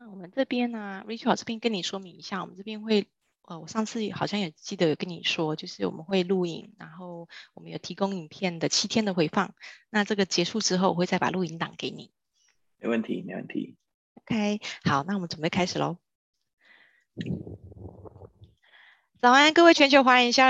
那我们这边呢，Rachel 这边跟你说明一下，我们这边会，呃，我上次好像也记得有跟你说，就是我们会录影，然后我们有提供影片的七天的回放。那这个结束之后，我会再把录影档给你。没问题，没问题。OK，好，那我们准备开始喽。早安，各位全球华人营销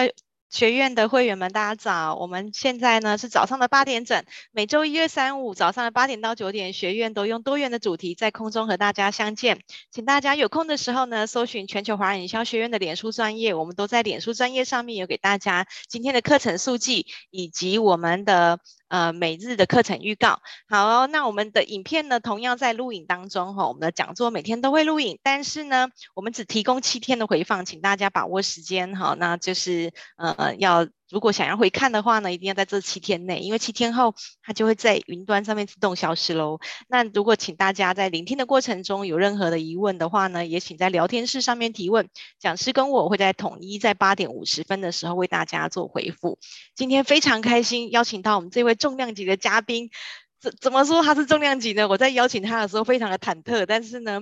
学院的会员们，大家早！我们现在呢是早上的八点整，每周一、二、三、五早上的八点到九点，学院都用多元的主题在空中和大家相见。请大家有空的时候呢，搜寻全球华人营销学院的脸书专业，我们都在脸书专业上面有给大家今天的课程速记以及我们的。呃，每日的课程预告，好，那我们的影片呢，同样在录影当中哈、我们的讲座每天都会录影，但是呢，我们只提供七天的回放，请大家把握时间哈、那就是呃呃要。如果想要回看的话呢，一定要在这七天内，因为七天后它就会在云端上面自动消失喽。那如果请大家在聆听的过程中有任何的疑问的话呢，也请在聊天室上面提问，讲师跟我会在统一在八点五十分的时候为大家做回复。今天非常开心邀请到我们这位重量级的嘉宾，怎怎么说他是重量级呢？我在邀请他的时候非常的忐忑，但是呢。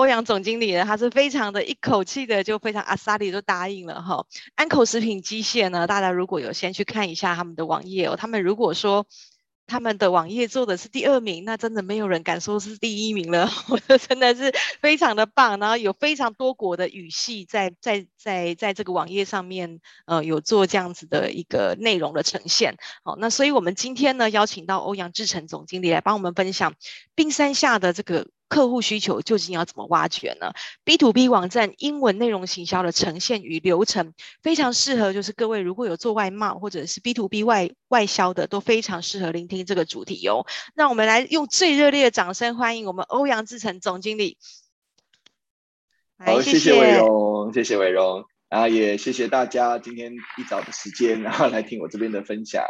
欧阳总经理呢，他是非常的一口气的就非常阿萨里就答应了哈。安口食品机械呢，大家如果有先去看一下他们的网页哦，他们如果说。他们的网页做的是第二名，那真的没有人敢说是第一名了。我觉得真的是非常的棒，然后有非常多国的语系在在在在这个网页上面，呃，有做这样子的一个内容的呈现。好，那所以我们今天呢，邀请到欧阳志成总经理来帮我们分享冰山下的这个客户需求究竟要怎么挖掘呢？B to B 网站英文内容行销的呈现与流程非常适合，就是各位如果有做外贸或者是 B to B 外外销的，都非常适合聆听这个主题哟。那我们来用最热烈的掌声欢迎我们欧阳志成总经理。好，谢谢伟荣，谢谢伟荣啊，也谢谢大家今天一早的时间，然后来听我这边的分享。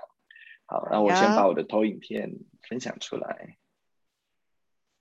好，那我先把我的投影片分享出来。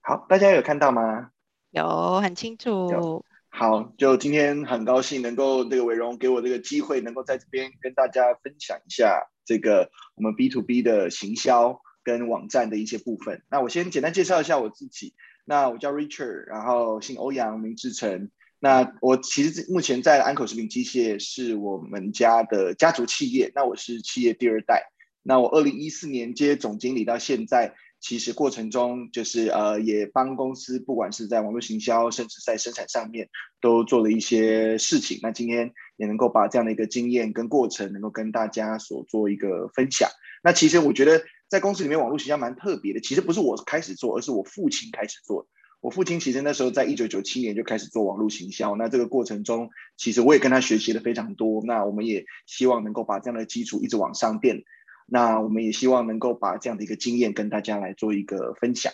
好，大家有看到吗？有，很清楚。好，就今天很高兴能够这个伟荣给我这个机会，能够在这边跟大家分享一下这个我们 B to B 的行销跟网站的一些部分。那我先简单介绍一下我自己。那我叫 Richard，然后姓欧阳，名志成。那我其实目前在安口食品机械是我们家的家族企业。那我是企业第二代。那我二零一四年接总经理到现在。其实过程中就是呃，也帮公司不管是在网络行销，甚至在生产上面，都做了一些事情。那今天也能够把这样的一个经验跟过程，能够跟大家所做一个分享。那其实我觉得在公司里面网络行销蛮特别的。其实不是我开始做，而是我父亲开始做。我父亲其实那时候在一九九七年就开始做网络行销。那这个过程中，其实我也跟他学习了非常多。那我们也希望能够把这样的基础一直往上垫。那我们也希望能够把这样的一个经验跟大家来做一个分享。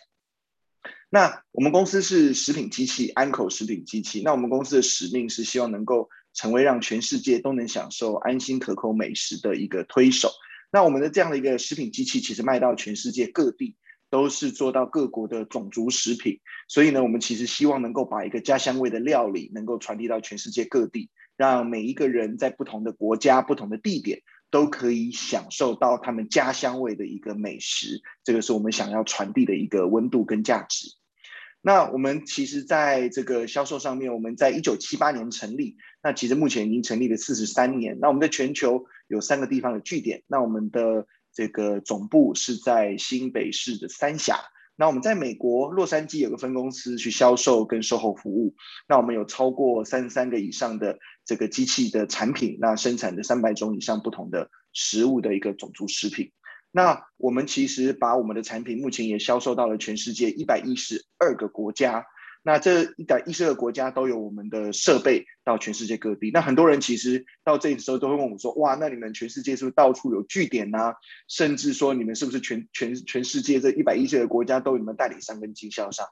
那我们公司是食品机器，安口食品机器。那我们公司的使命是希望能够成为让全世界都能享受安心可口美食的一个推手。那我们的这样的一个食品机器，其实卖到全世界各地，都是做到各国的种族食品。所以呢，我们其实希望能够把一个家乡味的料理，能够传递到全世界各地，让每一个人在不同的国家、不同的地点。都可以享受到他们家乡味的一个美食，这个是我们想要传递的一个温度跟价值。那我们其实在这个销售上面，我们在一九七八年成立，那其实目前已经成立了四十三年。那我们在全球有三个地方的据点，那我们的这个总部是在新北市的三峡。那我们在美国洛杉矶有个分公司去销售跟售后服务。那我们有超过三十三个以上的这个机器的产品，那生产的三百种以上不同的食物的一个种族食品。那我们其实把我们的产品目前也销售到了全世界一百一十二个国家。那这一百一十二个国家都有我们的设备到全世界各地。那很多人其实到这里的时候都会问我说：“哇，那你们全世界是不是到处有据点呢？甚至说你们是不是全全全世界这一百一十二个国家都有你们代理商跟经销商？”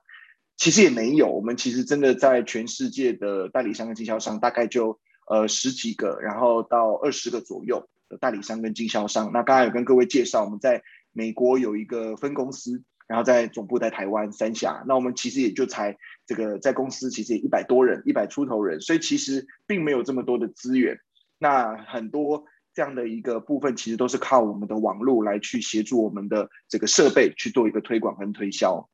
其实也没有，我们其实真的在全世界的代理商跟经销商大概就呃十几个，然后到二十个左右的代理商跟经销商。那刚才有跟各位介绍，我们在美国有一个分公司。然后在总部在台湾三峡，那我们其实也就才这个在公司其实也一百多人，一百出头人，所以其实并没有这么多的资源。那很多这样的一个部分，其实都是靠我们的网络来去协助我们的这个设备去做一个推广跟推销。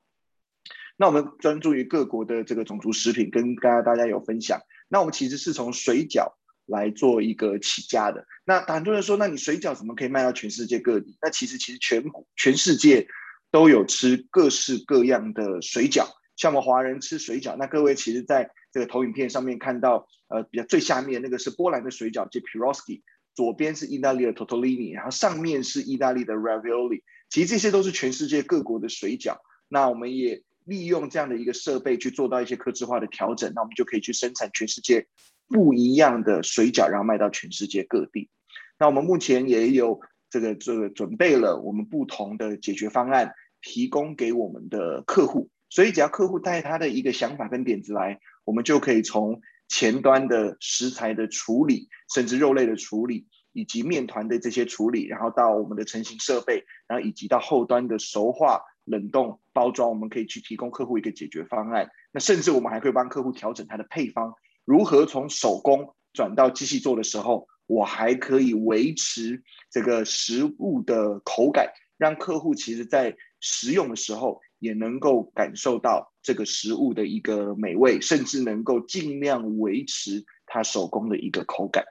那我们专注于各国的这个种族食品，跟刚刚大家有分享。那我们其实是从水饺来做一个起家的。那很多人说，那你水饺怎么可以卖到全世界各地？那其实其实全全世界都有吃各式各样的水饺，像我们华人吃水饺。那各位其实在这个投影片上面看到，呃，比较最下面那个是波兰的水饺，叫 Pierogi，左边是意大利的 Totolini，然后上面是意大利的 Ravioli。其实这些都是全世界各国的水饺。那我们也利用这样的一个设备去做到一些客制化的调整，那我们就可以去生产全世界不一样的水饺，然后卖到全世界各地。那我们目前也有这个这个准备了我们不同的解决方案，提供给我们的客户。所以只要客户带他的一个想法跟点子来，我们就可以从前端的食材的处理，甚至肉类的处理，以及面团的这些处理，然后到我们的成型设备，然后以及到后端的熟化。冷冻包装，我们可以去提供客户一个解决方案。那甚至我们还可以帮客户调整它的配方，如何从手工转到机器做的时候，我还可以维持这个食物的口感，让客户其实在食用的时候也能够感受到这个食物的一个美味，甚至能够尽量维持它手工的一个口感。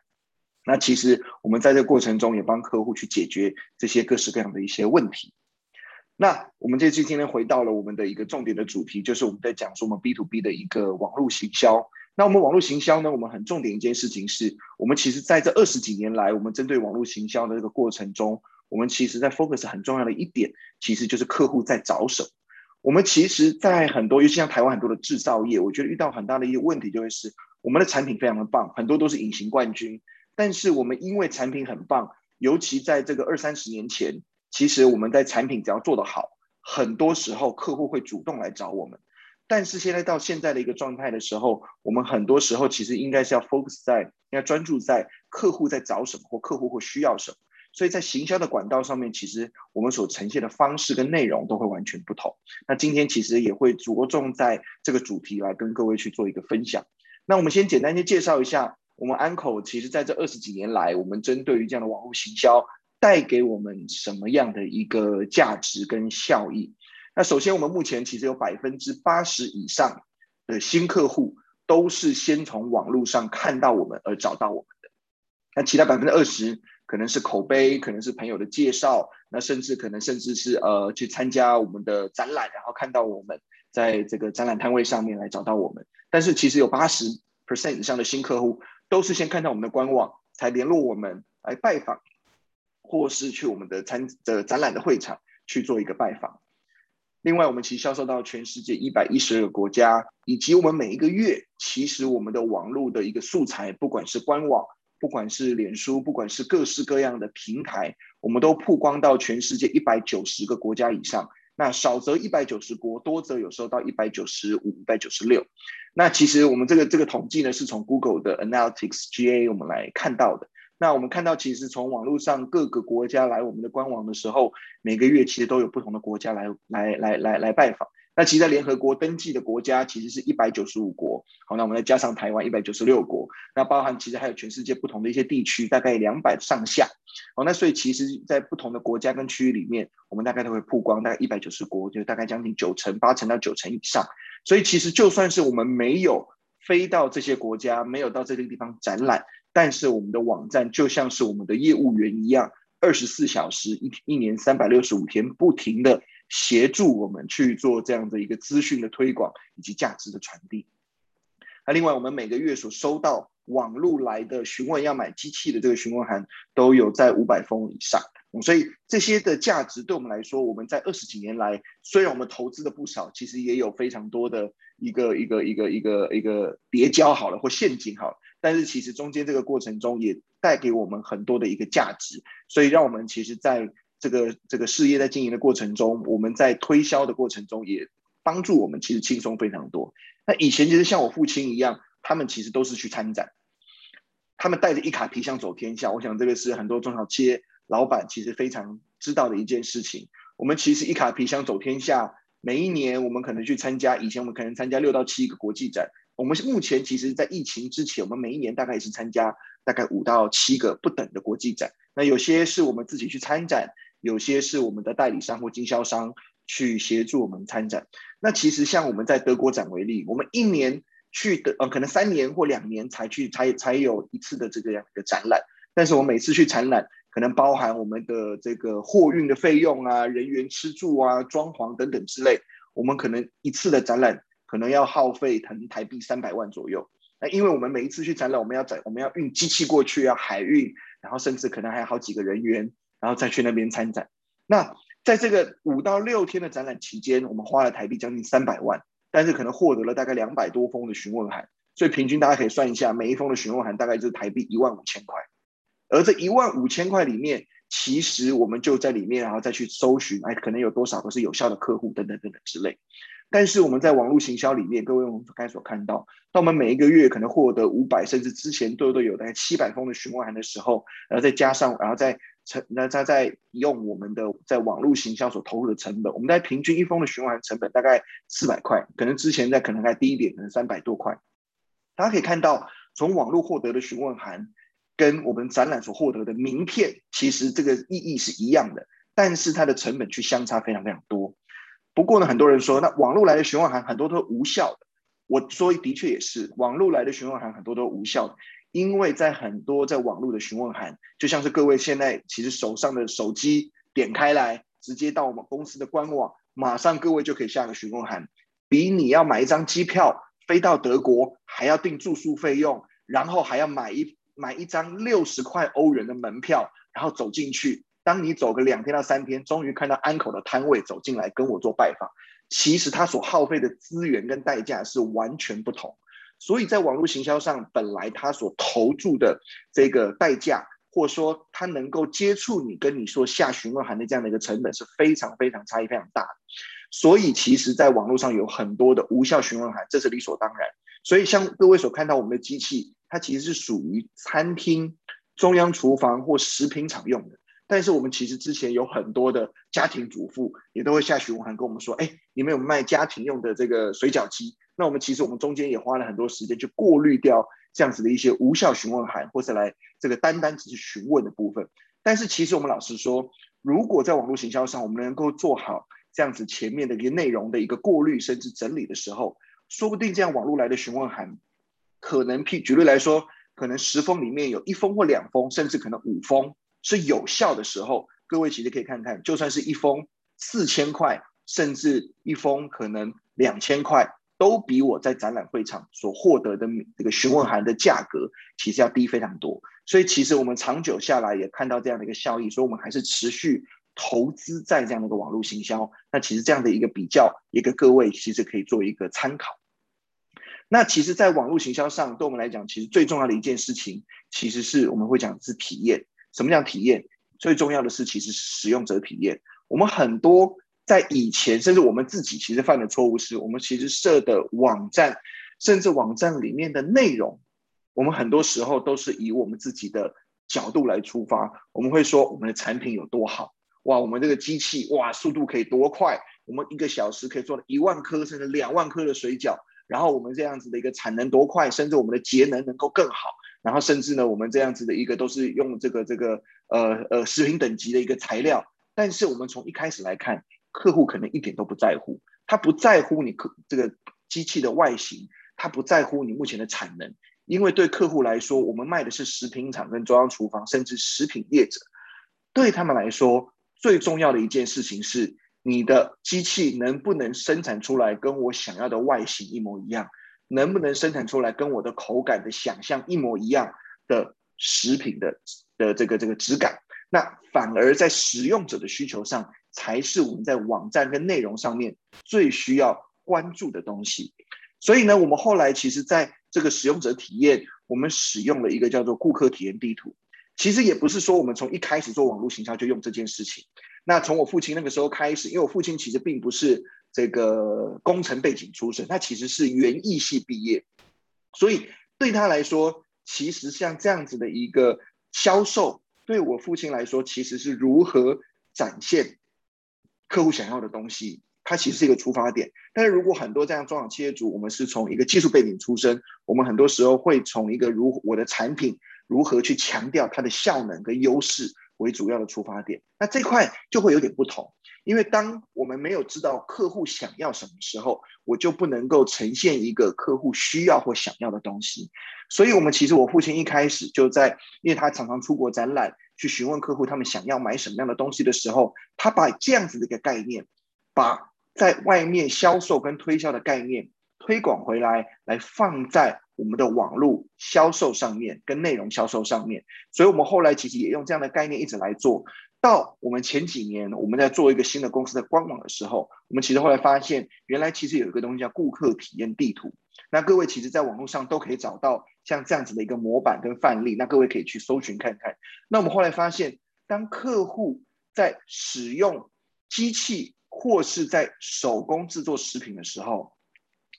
那其实我们在这过程中也帮客户去解决这些各式各样的一些问题。那我们这次今天回到了我们的一个重点的主题，就是我们在讲说我们 B to B 的一个网络行销。那我们网络行销呢，我们很重点一件事情是，我们其实在这二十几年来，我们针对网络行销的这个过程中，我们其实在 focus 很重要的一点，其实就是客户在找什么。我们其实，在很多，尤其像台湾很多的制造业，我觉得遇到很大的一个问题，就会是我们的产品非常的棒，很多都是隐形冠军，但是我们因为产品很棒，尤其在这个二三十年前。其实我们在产品只要做得好，很多时候客户会主动来找我们。但是现在到现在的一个状态的时候，我们很多时候其实应该是要 focus 在，应该专注在客户在找什么或客户会需要什么。所以在行销的管道上面，其实我们所呈现的方式跟内容都会完全不同。那今天其实也会着重在这个主题来跟各位去做一个分享。那我们先简单先介绍一下，我们安口其实在这二十几年来，我们针对于这样的网络行销。带给我们什么样的一个价值跟效益？那首先，我们目前其实有百分之八十以上的新客户都是先从网络上看到我们而找到我们的。那其他百分之二十可能是口碑，可能是朋友的介绍，那甚至可能甚至是呃去参加我们的展览，然后看到我们在这个展览摊位上面来找到我们。但是其实有八十 percent 以上的新客户都是先看到我们的官网才联络我们来拜访。或是去我们的参的展览的会场去做一个拜访。另外，我们其实销售到全世界一百一十二个国家，以及我们每一个月，其实我们的网络的一个素材，不管是官网，不管是脸书，不管是各式各样的平台，我们都曝光到全世界一百九十个国家以上。那少则一百九十国，多则有时候到一百九十五、一百九十六。那其实我们这个这个统计呢，是从 Google 的 Analytics GA 我们来看到的。那我们看到，其实从网络上各个国家来我们的官网的时候，每个月其实都有不同的国家来来来来来拜访。那其实，在联合国登记的国家其实是一百九十五国。好，那我们再加上台湾一百九十六国，那包含其实还有全世界不同的一些地区，大概两百上下。好，那所以其实，在不同的国家跟区域里面，我们大概都会曝光大概一百九十国，就大概将近九成、八成到九成以上。所以其实就算是我们没有飞到这些国家，没有到这个地方展览。但是我们的网站就像是我们的业务员一样，二十四小时一一年三百六十五天，不停的协助我们去做这样的一个资讯的推广以及价值的传递。那另外，我们每个月所收到网络来的询问要买机器的这个询问函，都有在五百封以上。所以这些的价值对我们来说，我们在二十几年来，虽然我们投资的不少，其实也有非常多的一个一个一个一个一个叠交好了或陷阱好了。但是其实中间这个过程中也带给我们很多的一个价值，所以让我们其实在这个这个事业在经营的过程中，我们在推销的过程中也帮助我们其实轻松非常多。那以前其实像我父亲一样，他们其实都是去参展，他们带着一卡皮箱走天下。我想这个是很多中小企业老板其实非常知道的一件事情。我们其实一卡皮箱走天下，每一年我们可能去参加，以前我们可能参加六到七个国际展。我们目前其实，在疫情之前，我们每一年大概也是参加大概五到七个不等的国际展。那有些是我们自己去参展，有些是我们的代理商或经销商去协助我们参展。那其实像我们在德国展为例，我们一年去的呃，可能三年或两年才去才才有一次的这个样的展览。但是我每次去展览，可能包含我们的这个货运的费用啊、人员吃住啊、装潢等等之类，我们可能一次的展览可能要耗费台台币三百万左右。那因为我们每一次去展览，我们要展，我们要运机器过去，要海运，然后甚至可能还有好几个人员，然后再去那边参展。那在这个五到六天的展览期间，我们花了台币将近三百万，但是可能获得了大概两百多封的询问函，所以平均大家可以算一下，每一封的询问函大概就是台币一万五千块。而这一万五千块里面，其实我们就在里面，然后再去搜寻，哎，可能有多少都是有效的客户等等等等之类。但是我们在网络行销里面，各位我们刚才所看到，当我们每一个月可能获得五百，甚至之前都都有大概七百封的询问函的时候，然后再加上，然后再成，那再再用我们的在网络行销所投入的成本，我们在平均一封的询问函成本大概四百块，可能之前在可能还低一点，可能三百多块。大家可以看到，从网络获得的询问函跟我们展览所获得的名片，其实这个意义是一样的，但是它的成本却相差非常非常多。不过呢，很多人说，那网络来的询问函很多都是无效的。我说的确也是，网络来的询问函很多都无效的，因为在很多在网络的询问函，就像是各位现在其实手上的手机点开来，直接到我们公司的官网，马上各位就可以下个询问函，比你要买一张机票飞到德国还要订住宿费用，然后还要买一买一张六十块欧元的门票，然后走进去。当你走个两天到三天，终于看到安口的摊位走进来跟我做拜访，其实他所耗费的资源跟代价是完全不同。所以在网络行销上，本来他所投注的这个代价，或者说他能够接触你跟你说下询问函的这样的一个成本是非常非常差异非常大的。所以其实，在网络上有很多的无效询问函，这是理所当然。所以像各位所看到我们的机器，它其实是属于餐厅、中央厨房或食品厂用的。但是我们其实之前有很多的家庭主妇也都会下询问函跟我们说，哎，你们有卖家庭用的这个水饺机？那我们其实我们中间也花了很多时间去过滤掉这样子的一些无效询问函，或是来这个单单只是询问的部分。但是其实我们老实说，如果在网络行销上我们能够做好这样子前面的一个内容的一个过滤甚至整理的时候，说不定这样网络来的询问函，可能譬举例来说，可能十封里面有一封或两封，甚至可能五封。是有效的时候，各位其实可以看看，就算是一封四千块，甚至一封可能两千块，都比我在展览会场所获得的这个询问函的价格，其实要低非常多。所以其实我们长久下来也看到这样的一个效益，所以我们还是持续投资在这样的一个网络行销。那其实这样的一个比较，也给各位其实可以做一个参考。那其实，在网络行销上，对我们来讲，其实最重要的一件事情，其实是我们会讲是体验。什么叫体验？最重要的是，其实使用者体验。我们很多在以前，甚至我们自己其实犯的错误是，我们其实设的网站，甚至网站里面的内容，我们很多时候都是以我们自己的角度来出发。我们会说我们的产品有多好，哇，我们这个机器哇，速度可以多快，我们一个小时可以做一万颗甚至两万颗的水饺，然后我们这样子的一个产能多快，甚至我们的节能能够更好。然后甚至呢，我们这样子的一个都是用这个这个呃呃食品等级的一个材料，但是我们从一开始来看，客户可能一点都不在乎，他不在乎你客这个机器的外形，他不在乎你目前的产能，因为对客户来说，我们卖的是食品厂跟中央厨房，甚至食品业者，对他们来说最重要的一件事情是你的机器能不能生产出来跟我想要的外形一模一样。能不能生产出来跟我的口感的想象一模一样的食品的的这个这个质感？那反而在使用者的需求上，才是我们在网站跟内容上面最需要关注的东西。所以呢，我们后来其实在这个使用者体验，我们使用了一个叫做顾客体验地图。其实也不是说我们从一开始做网络行销就用这件事情。那从我父亲那个时候开始，因为我父亲其实并不是。这个工程背景出身，他其实是园艺系毕业，所以对他来说，其实像这样子的一个销售，对我父亲来说，其实是如何展现客户想要的东西，它其实是一个出发点。但是如果很多这样中小企业主，我们是从一个技术背景出身，我们很多时候会从一个如我的产品如何去强调它的效能跟优势，为主要的出发点。那这块就会有点不同，因为当我们没有知道客户想要什么时候，我就不能够呈现一个客户需要或想要的东西。所以，我们其实我父亲一开始就在，因为他常常出国展览，去询问客户他们想要买什么样的东西的时候，他把这样子的一个概念，把在外面销售跟推销的概念推广回来，来放在。我们的网络销售上面跟内容销售上面，所以我们后来其实也用这样的概念一直来做。到我们前几年我们在做一个新的公司的官网的时候，我们其实后来发现，原来其实有一个东西叫顾客体验地图。那各位其实在网络上都可以找到像这样子的一个模板跟范例，那各位可以去搜寻看看。那我们后来发现，当客户在使用机器或是在手工制作食品的时候，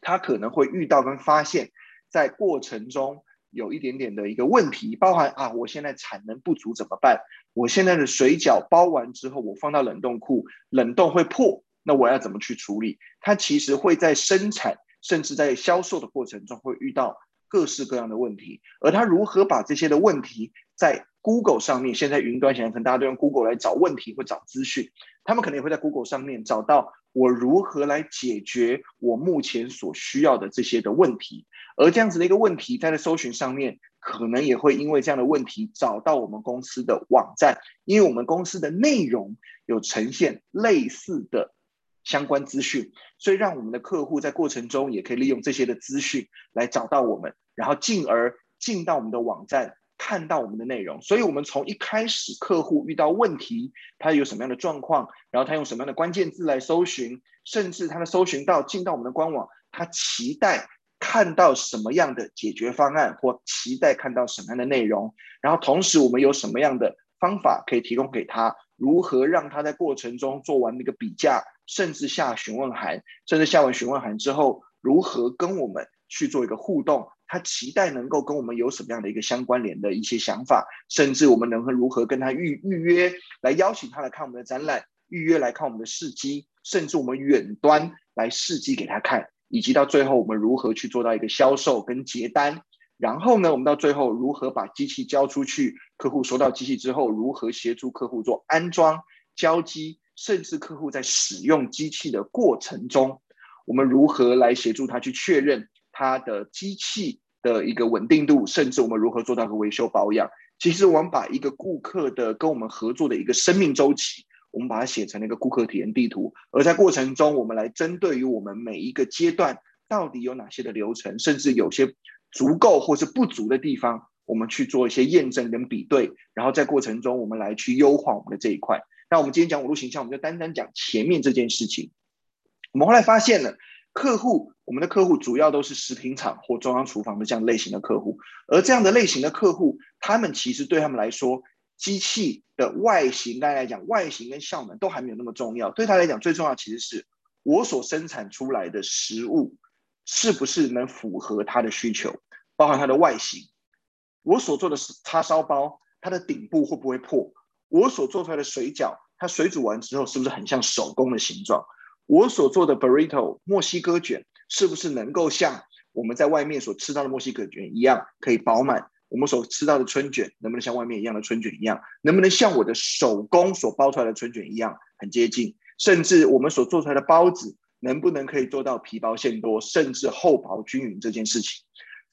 他可能会遇到跟发现。在过程中有一点点的一个问题，包含啊，我现在产能不足怎么办？我现在的水饺包完之后，我放到冷冻库，冷冻会破，那我要怎么去处理？它其实会在生产甚至在销售的过程中会遇到各式各样的问题，而他如何把这些的问题在 Google 上面，现在云端现在可能大家都用 Google 来找问题或找资讯，他们可能也会在 Google 上面找到我如何来解决我目前所需要的这些的问题。而这样子的一个问题，在搜寻上面，可能也会因为这样的问题找到我们公司的网站，因为我们公司的内容有呈现类似的相关资讯，所以让我们的客户在过程中也可以利用这些的资讯来找到我们，然后进而进到我们的网站，看到我们的内容。所以，我们从一开始客户遇到问题，他有什么样的状况，然后他用什么样的关键字来搜寻，甚至他的搜寻到进到我们的官网，他期待。看到什么样的解决方案，或期待看到什么样的内容，然后同时我们有什么样的方法可以提供给他？如何让他在过程中做完那个比价，甚至下询问函，甚至下完询问函之后，如何跟我们去做一个互动？他期待能够跟我们有什么样的一个相关联的一些想法，甚至我们能够如何跟他预预约，来邀请他来看我们的展览，预约来看我们的试机，甚至我们远端来试机给他看。以及到最后，我们如何去做到一个销售跟结单？然后呢，我们到最后如何把机器交出去？客户收到机器之后，如何协助客户做安装、交机，甚至客户在使用机器的过程中，我们如何来协助他去确认它的机器的一个稳定度？甚至我们如何做到个维修保养？其实我们把一个顾客的跟我们合作的一个生命周期。我们把它写成了一个顾客体验地图，而在过程中，我们来针对于我们每一个阶段到底有哪些的流程，甚至有些足够或是不足的地方，我们去做一些验证跟比对，然后在过程中，我们来去优化我们的这一块。那我们今天讲网络形象，我们就单单讲前面这件事情。我们后来发现了，客户，我们的客户主要都是食品厂或中央厨房的这样类型的客户，而这样的类型的客户，他们其实对他们来说，机器的外形，大家来讲，外形跟效能都还没有那么重要。对他来讲，最重要其实是我所生产出来的食物是不是能符合他的需求，包含它的外形。我所做的叉烧包，它的顶部会不会破？我所做出来的水饺，它水煮完之后是不是很像手工的形状？我所做的 burrito 墨西哥卷，是不是能够像我们在外面所吃到的墨西哥卷一样，可以饱满？我们所吃到的春卷能不能像外面一样的春卷一样？能不能像我的手工所包出来的春卷一样很接近？甚至我们所做出来的包子能不能可以做到皮薄馅多，甚至厚薄均匀这件事情？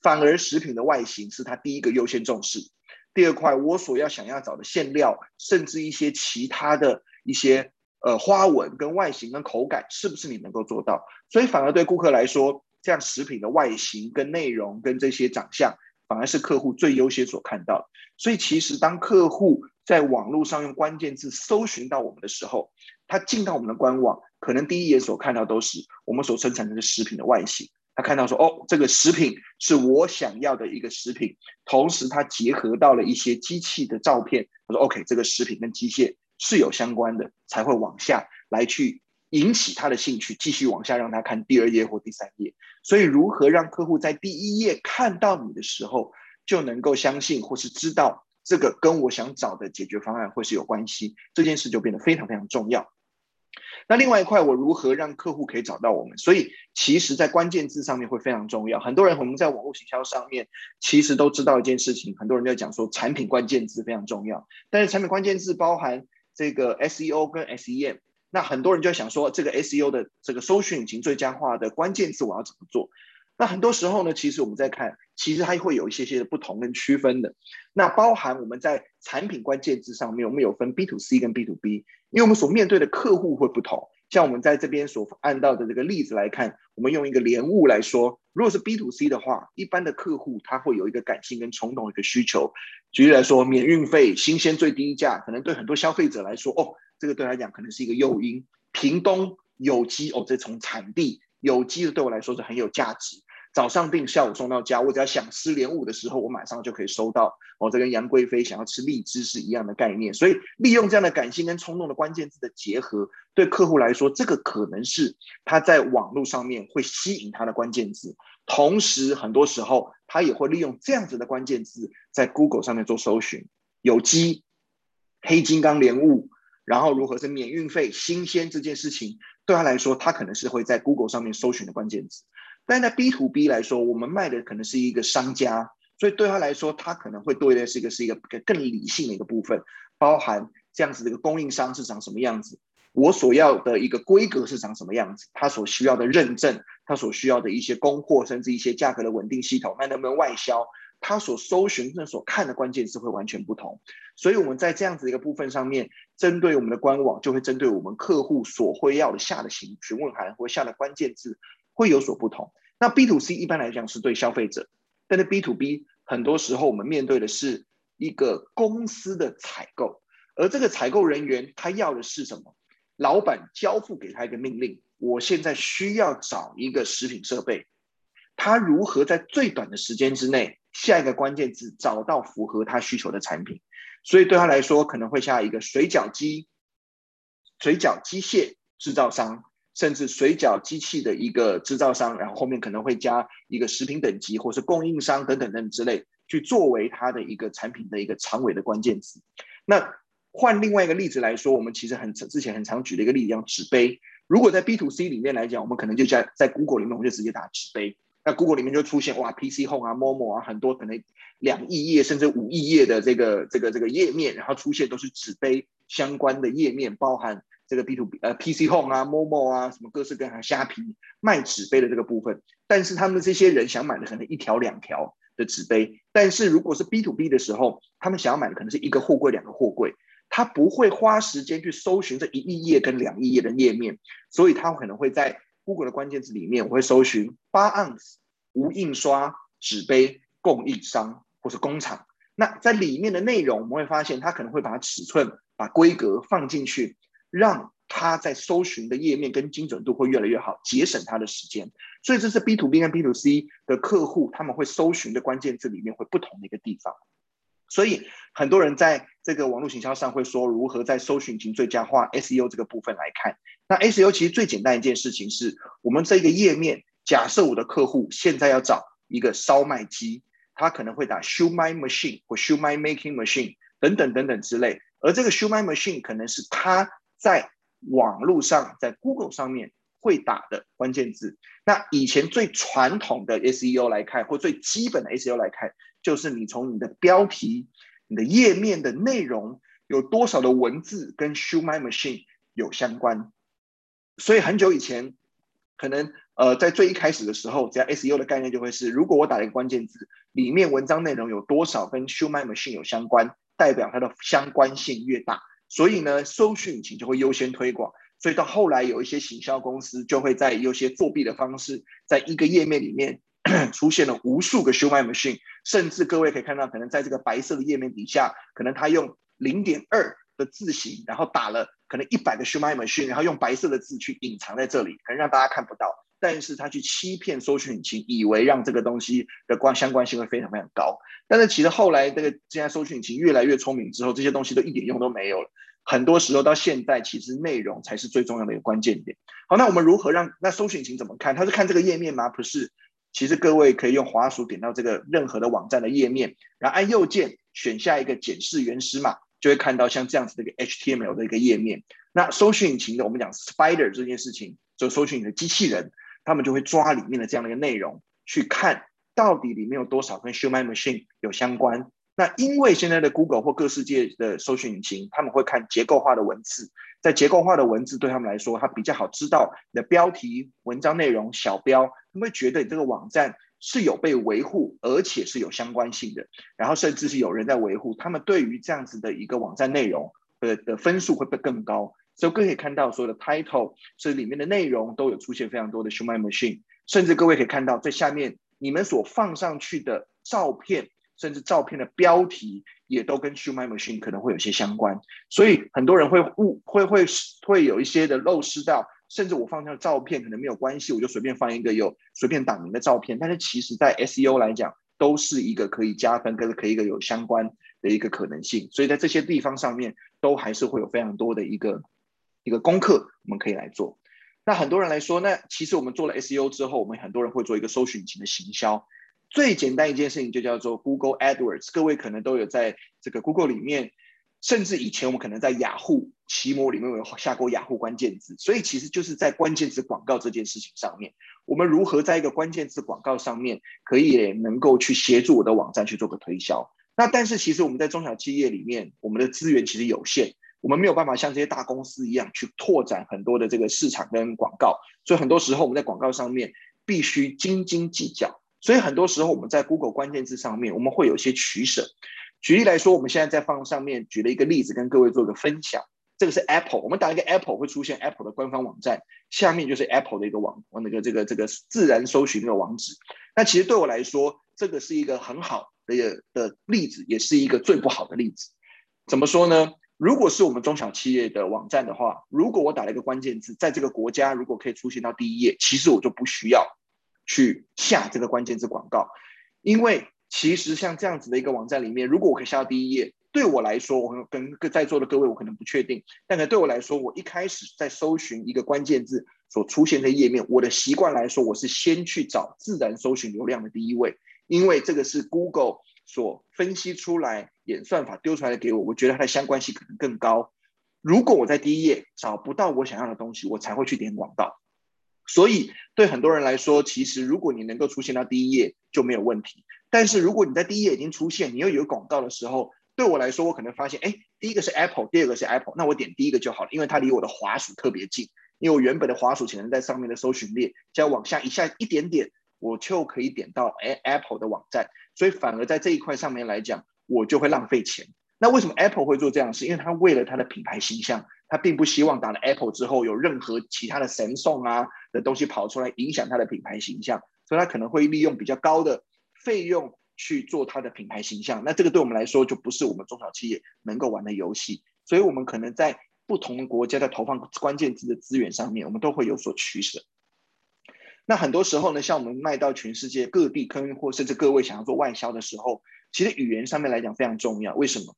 反而食品的外形是他第一个优先重视。第二块，我所要想要找的馅料，甚至一些其他的一些呃花纹跟外形跟口感，是不是你能够做到？所以反而对顾客来说，这样食品的外形跟内容跟这些长相。反而是客户最优先所看到的，所以其实当客户在网络上用关键字搜寻到我们的时候，他进到我们的官网，可能第一眼所看到都是我们所生产的食品的外形。他看到说，哦，这个食品是我想要的一个食品，同时他结合到了一些机器的照片，他说，OK，这个食品跟机械是有相关的，才会往下来去。引起他的兴趣，继续往下让他看第二页或第三页。所以，如何让客户在第一页看到你的时候，就能够相信或是知道这个跟我想找的解决方案会是有关系，这件事就变得非常非常重要。那另外一块，我如何让客户可以找到我们？所以其实，在关键字上面会非常重要。很多人我们在网络行销上面，其实都知道一件事情，很多人在讲说产品关键字非常重要。但是产品关键字包含这个 SEO 跟 SEM，那很多人就想说，这个 SEO 的这个搜寻引擎最佳化的关键字我要怎么做？那很多时候呢，其实我们在看，其实它会有一些些的不同跟区分的。那包含我们在产品关键字上面，我们有分 B to C 跟 B to B，因为我们所面对的客户会不同。像我们在这边所按到的这个例子来看，我们用一个莲雾来说，如果是 B to C 的话，一般的客户他会有一个感性跟冲动的一个需求。举例来说，免运费、新鲜最低价，可能对很多消费者来说，哦，这个对他来讲可能是一个诱因。屏东有机哦，这从产地有机的对我来说是很有价值。早上订，下午送到家。我只要想吃莲雾的时候，我马上就可以收到。哦，这跟杨贵妃想要吃荔枝是一样的概念。所以，利用这样的感性跟冲动的关键字的结合，对客户来说，这个可能是他在网络上面会吸引他的关键字。同时，很多时候他也会利用这样子的关键字在 Google 上面做搜寻，有机、黑金刚莲雾，然后如何是免运费、新鲜这件事情，对他来说，他可能是会在 Google 上面搜寻的关键字。但在 B to B 来说，我们卖的可能是一个商家，所以对他来说，他可能会对的是一个是一个更理性的一个部分，包含这样子的一个供应商是长什么样子，我所要的一个规格是长什么样子，他所需要的认证，他所需要的一些供货，甚至一些价格的稳定系统，那能不能外销，他所搜寻、那所看的关键词会完全不同。所以我们在这样子一个部分上面，针对我们的官网，就会针对我们客户所会要的下的询询问函或下的关键字。会有所不同。那 B to C 一般来讲是对消费者，但是 B to B 很多时候我们面对的是一个公司的采购，而这个采购人员他要的是什么？老板交付给他一个命令，我现在需要找一个食品设备，他如何在最短的时间之内下一个关键字找到符合他需求的产品？所以对他来说可能会下一个水饺机、水饺机械制造商。甚至水饺机器的一个制造商，然后后面可能会加一个食品等级，或是供应商等等等之类，去作为它的一个产品的一个长尾的关键词。那换另外一个例子来说，我们其实很之前很常举的一个例子，叫纸杯。如果在 B to C 里面来讲，我们可能就在在 Google 里面，我们就直接打纸杯。那 Google 里面就出现哇，PC Home 啊，Momo 啊，很多可能两亿页甚至五亿页的这个这个这个页面，然后出现都是纸杯相关的页面，包含。这个 B to B 呃 PC Home 啊，Momo 啊，什么各式各样的虾皮卖纸杯的这个部分，但是他们这些人想买的可能一条两条的纸杯，但是如果是 B to B 的时候，他们想要买的可能是一个货柜两个货柜，他不会花时间去搜寻这一亿页跟两亿页的页面，所以他可能会在 Google 的关键字里面，我会搜寻八盎司无印刷纸杯供应商或是工厂，那在里面的内容，我们会发现他可能会把尺寸、把规格放进去。让他在搜寻的页面跟精准度会越来越好，节省他的时间。所以这是 B to B 跟 B to C 的客户他们会搜寻的关键字里面会不同的一个地方。所以很多人在这个网络行销上会说，如何在搜寻引擎最佳化 SEO 这个部分来看。那 SEO 其实最简单一件事情是，我们这个页面，假设我的客户现在要找一个烧麦机，他可能会打 Shumai Machine 或 Shumai Making Machine 等等等等之类，而这个 Shumai Machine 可能是他。在网络上，在 Google 上面会打的关键字，那以前最传统的 SEO 来看，或最基本的 SEO 来看，就是你从你的标题、你的页面的内容有多少的文字跟 Show My Machine 有相关。所以很久以前，可能呃在最一开始的时候，只要 SEO 的概念就会是，如果我打一个关键字，里面文章内容有多少跟 Show My Machine 有相关，代表它的相关性越大。所以呢，搜寻引擎就会优先推广。所以到后来，有一些行销公司就会在有些作弊的方式，在一个页面里面 出现了无数个 Shumai Machine，甚至各位可以看到，可能在这个白色的页面底下，可能他用零点二的字型，然后打了可能一百个 Shumai Machine，然后用白色的字去隐藏在这里，可能让大家看不到。但是他去欺骗搜寻引擎，以为让这个东西的关相关性会非常非常高。但是其实后来这个现在搜寻引擎越来越聪明之后，这些东西都一点用都没有了。很多时候到现在，其实内容才是最重要的一个关键点。好，那我们如何让那搜寻引擎怎么看？他是看这个页面吗？不是。其实各位可以用滑鼠点到这个任何的网站的页面，然后按右键选下一个检视原始码，就会看到像这样子的一个 HTML 的一个页面。那搜寻引擎的，我们讲 Spider 这件事情，就搜寻引擎的机器人，他们就会抓里面的这样的一个内容，去看到底里面有多少跟 Human Machine 有相关。那因为现在的 Google 或各世界的搜寻引擎，他们会看结构化的文字，在结构化的文字对他们来说，他比较好知道你的标题、文章内容、小标，他们会觉得你这个网站是有被维护，而且是有相关性的，然后甚至是有人在维护，他们对于这样子的一个网站内容的的分数会不会更高？所以各位可以看到，所有的 title 这里面的内容都有出现非常多的 human machine，甚至各位可以看到在下面你们所放上去的照片。甚至照片的标题也都跟 human machine 可能会有些相关，所以很多人会误会会会有一些的漏失到，甚至我放上照片可能没有关系，我就随便放一个有随便打名的照片，但是其实在 SEO 来讲都是一个可以加分跟可以一个有相关的一个可能性，所以在这些地方上面都还是会有非常多的一个一个功课我们可以来做。那很多人来说，那其实我们做了 SEO 之后，我们很多人会做一个搜寻引擎的行销。最简单一件事情就叫做 Google AdWords，各位可能都有在这个 Google 里面，甚至以前我们可能在雅虎奇摩里面有下过雅虎关键字，所以其实就是在关键字广告这件事情上面，我们如何在一个关键字广告上面可以能够去协助我的网站去做个推销。那但是其实我们在中小企业里面，我们的资源其实有限，我们没有办法像这些大公司一样去拓展很多的这个市场跟广告，所以很多时候我们在广告上面必须斤斤计较。所以很多时候我们在 Google 关键字上面，我们会有一些取舍。举例来说，我们现在在放上面举了一个例子，跟各位做个分享。这个是 Apple，我们打一个 Apple 会出现 Apple 的官方网站，下面就是 Apple 的一个网，那个这个这个自然搜寻的网址。那其实对我来说，这个是一个很好的一个的例子，也是一个最不好的例子。怎么说呢？如果是我们中小企业的网站的话，如果我打了一个关键字，在这个国家如果可以出现到第一页，其实我就不需要。去下这个关键字广告，因为其实像这样子的一个网站里面，如果我可以下到第一页，对我来说，我跟在座的各位我可能不确定，但是对我来说，我一开始在搜寻一个关键字所出现的页面，我的习惯来说，我是先去找自然搜寻流量的第一位，因为这个是 Google 所分析出来演算法丢出来的给我，我觉得它的相关性可能更高。如果我在第一页找不到我想要的东西，我才会去点广告。所以，对很多人来说，其实如果你能够出现到第一页就没有问题。但是，如果你在第一页已经出现，你又有广告的时候，对我来说，我可能发现，哎，第一个是 Apple，第二个是 Apple，那我点第一个就好了，因为它离我的滑鼠特别近。因为我原本的滑鼠只能在上面的搜寻列，只要往下一下一点点，我就可以点到哎 Apple 的网站。所以，反而在这一块上面来讲，我就会浪费钱。那为什么 Apple 会做这样的事？因为它为了它的品牌形象。他并不希望打了 Apple 之后有任何其他的神送啊的东西跑出来影响他的品牌形象，所以他可能会利用比较高的费用去做他的品牌形象。那这个对我们来说就不是我们中小企业能够玩的游戏，所以我们可能在不同国家的投放关键字的资源上面，我们都会有所取舍。那很多时候呢，像我们卖到全世界各地，坑或甚至各位想要做外销的时候，其实语言上面来讲非常重要。为什么？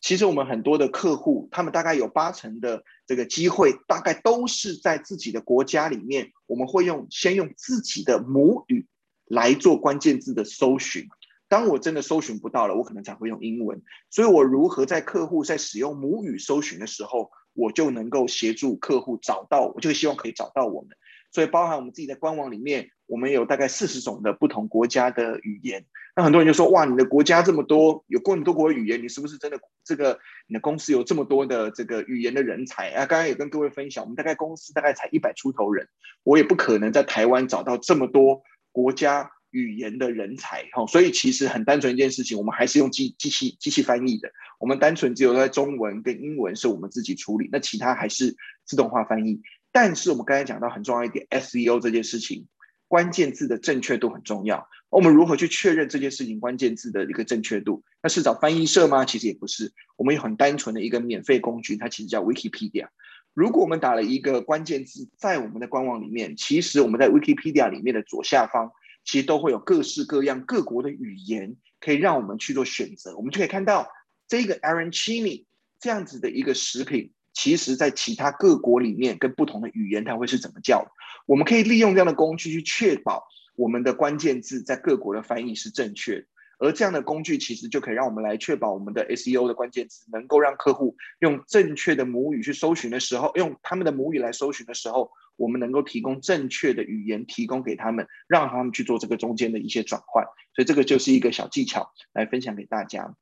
其实我们很多的客户，他们大概有八成的这个机会，大概都是在自己的国家里面。我们会用先用自己的母语来做关键字的搜寻。当我真的搜寻不到了，我可能才会用英文。所以我如何在客户在使用母语搜寻的时候，我就能够协助客户找到，我就希望可以找到我们。所以包含我们自己的官网里面，我们有大概四十种的不同国家的语言。那很多人就说：哇，你的国家这么多，有这么多国语言，你是不是真的这个你的公司有这么多的这个语言的人才啊？刚刚也跟各位分享，我们大概公司大概才一百出头人，我也不可能在台湾找到这么多国家语言的人才哈。所以其实很单纯一件事情，我们还是用机机器机器翻译的。我们单纯只有在中文跟英文是我们自己处理，那其他还是自动化翻译。但是我们刚才讲到很重要一点，SEO 这件事情，关键字的正确度很重要。我们如何去确认这件事情关键字的一个正确度？那是找翻译社吗？其实也不是。我们有很单纯的一个免费工具，它其实叫 Wikipedia。如果我们打了一个关键字在我们的官网里面，其实我们在 Wikipedia 里面的左下方，其实都会有各式各样各国的语言，可以让我们去做选择。我们就可以看到这个 Arancini 这样子的一个食品。其实，在其他各国里面，跟不同的语言，它会是怎么叫？我们可以利用这样的工具去确保我们的关键字在各国的翻译是正确的。而这样的工具其实就可以让我们来确保我们的 SEO 的关键词能够让客户用正确的母语去搜寻的时候，用他们的母语来搜寻的时候，我们能够提供正确的语言提供给他们，让他们去做这个中间的一些转换。所以这个就是一个小技巧来分享给大家。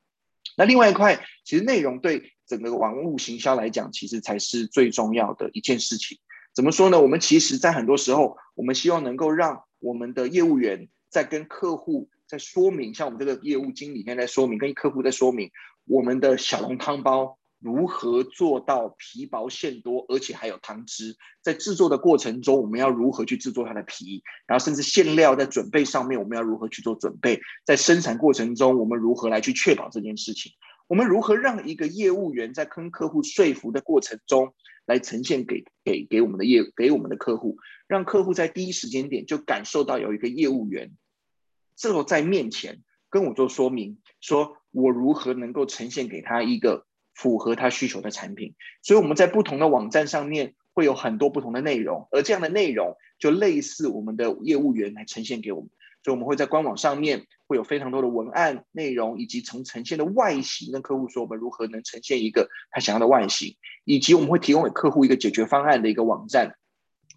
那另外一块，其实内容对整个网络行销来讲，其实才是最重要的一件事情。怎么说呢？我们其实，在很多时候，我们希望能够让我们的业务员在跟客户在说明，像我们这个业务经理现在说明，跟客户在说明我们的小笼汤包如何做到皮薄馅多，而且还有汤汁。在制作的过程中，我们要如何去制作它的皮？然后，甚至馅料在准备上面，我们要如何去做准备？在生产过程中，我们如何来去确保这件事情？我们如何让一个业务员在跟客户说服的过程中，来呈现给给给我们的业给我们的客户，让客户在第一时间点就感受到有一个业务员，坐在面前跟我做说明，说我如何能够呈现给他一个符合他需求的产品。所以我们在不同的网站上面会有很多不同的内容，而这样的内容就类似我们的业务员来呈现给我们。所以我们会在官网上面会有非常多的文案内容，以及从呈现的外形跟客户说我们如何能呈现一个他想要的外形，以及我们会提供给客户一个解决方案的一个网站。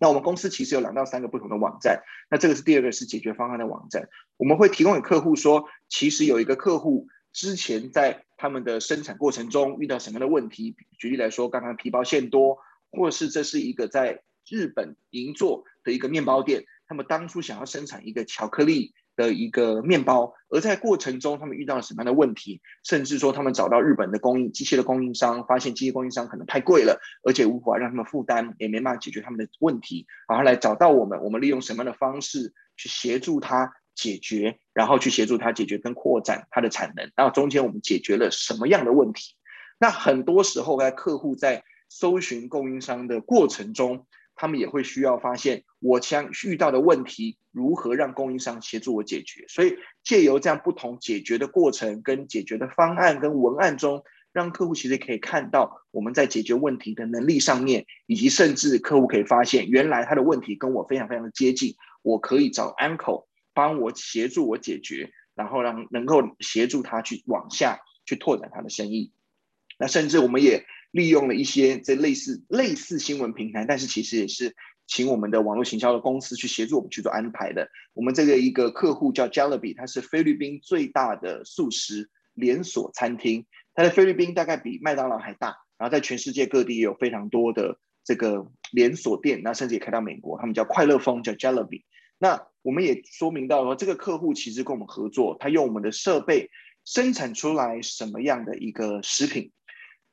那我们公司其实有两到三个不同的网站，那这个是第二个是解决方案的网站。我们会提供给客户说，其实有一个客户之前在他们的生产过程中遇到什么样的问题，举例来说，刚刚皮包馅多，或是这是一个在日本银座的一个面包店。他们当初想要生产一个巧克力的一个面包，而在过程中他们遇到了什么样的问题？甚至说他们找到日本的供应机械的供应商，发现机械供应商可能太贵了，而且无法让他们负担，也没办法解决他们的问题，然后来找到我们，我们利用什么样的方式去协助他解决，然后去协助他解决跟扩展他的产能，然后中间我们解决了什么样的问题？那很多时候在客户在搜寻供应商的过程中。他们也会需要发现我将遇到的问题如何让供应商协助我解决，所以借由这样不同解决的过程、跟解决的方案、跟文案中，让客户其实可以看到我们在解决问题的能力上面，以及甚至客户可以发现原来他的问题跟我非常非常的接近，我可以找 Uncle 帮我协助我解决，然后让能够协助他去往下去拓展他的生意。那甚至我们也。利用了一些这类似类似新闻平台，但是其实也是请我们的网络行销的公司去协助我们去做安排的。我们这个一个客户叫 Jollibee，它是菲律宾最大的素食连锁餐厅，它在菲律宾大概比麦当劳还大，然后在全世界各地也有非常多的这个连锁店，那甚至也开到美国，他们叫快乐风，叫 Jollibee。那我们也说明到说，这个客户其实跟我们合作，他用我们的设备生产出来什么样的一个食品。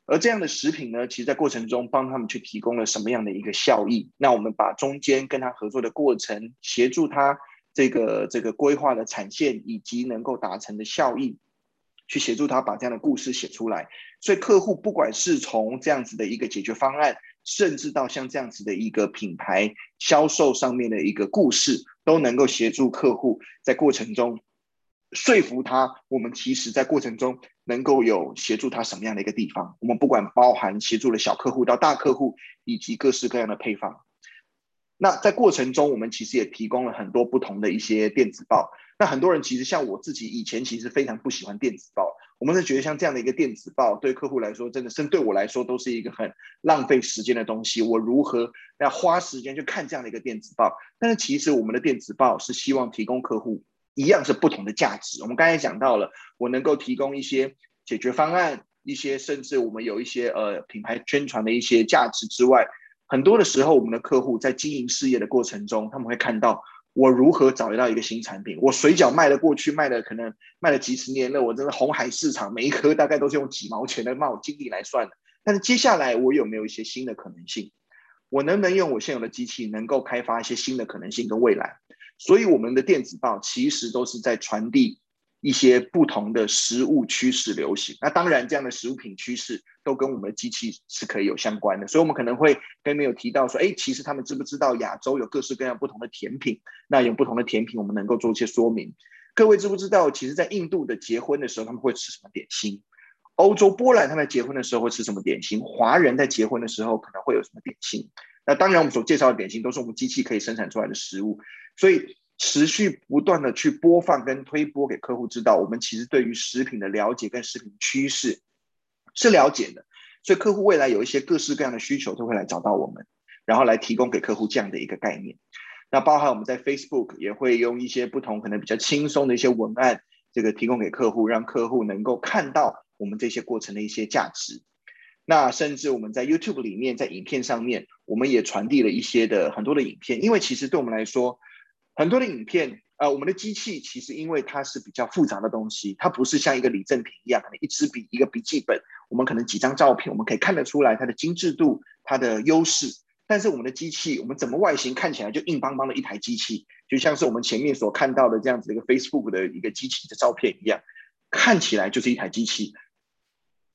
而这样的食品呢，其实，在过程中帮他们去提供了什么样的一个效益？那我们把中间跟他合作的过程，协助他这个这个规划的产线以及能够达成的效益，去协助他把这样的故事写出来。所以，客户不管是从这样子的一个解决方案，甚至到像这样子的一个品牌销售上面的一个故事，都能够协助客户在过程中。说服他，我们其实在过程中能够有协助他什么样的一个地方？我们不管包含协助了小客户到大客户，以及各式各样的配方。那在过程中，我们其实也提供了很多不同的一些电子报。那很多人其实像我自己以前其实非常不喜欢电子报，我们是觉得像这样的一个电子报，对客户来说真的，是对我来说都是一个很浪费时间的东西。我如何要花时间去看这样的一个电子报？但是其实我们的电子报是希望提供客户。一样是不同的价值。我们刚才讲到了，我能够提供一些解决方案，一些甚至我们有一些呃品牌宣传的一些价值之外，很多的时候，我们的客户在经营事业的过程中，他们会看到我如何找得到一个新产品。我水饺卖了过去，卖了可能卖了几十年了，我真的红海市场每一颗大概都是用几毛钱的卖精力来算的。但是接下来我有没有一些新的可能性？我能不能用我现有的机器，能够开发一些新的可能性跟未来？所以我们的电子报其实都是在传递一些不同的食物趋势流行。那当然，这样的食物品趋势都跟我们的机器是可以有相关的。所以，我们可能会跟没有提到说，哎，其实他们知不知道亚洲有各式各样不同的甜品？那有不同的甜品，我们能够做一些说明。各位知不知道，其实，在印度的结婚的时候，他们会吃什么点心？欧洲波兰他们结婚的时候会吃什么点心？华人在结婚的时候可能会有什么点心？那当然，我们所介绍的点心都是我们机器可以生产出来的食物。所以，持续不断的去播放跟推播给客户知道，我们其实对于食品的了解跟食品趋势是了解的，所以客户未来有一些各式各样的需求都会来找到我们，然后来提供给客户这样的一个概念。那包含我们在 Facebook 也会用一些不同可能比较轻松的一些文案，这个提供给客户，让客户能够看到我们这些过程的一些价值。那甚至我们在 YouTube 里面，在影片上面，我们也传递了一些的很多的影片，因为其实对我们来说，很多的影片，呃，我们的机器其实因为它是比较复杂的东西，它不是像一个李正品一样，可能一支笔、一个笔记本，我们可能几张照片，我们可以看得出来它的精致度、它的优势。但是我们的机器，我们怎么外形看起来就硬邦邦的一台机器，就像是我们前面所看到的这样子的一个 Facebook 的一个机器的照片一样，看起来就是一台机器，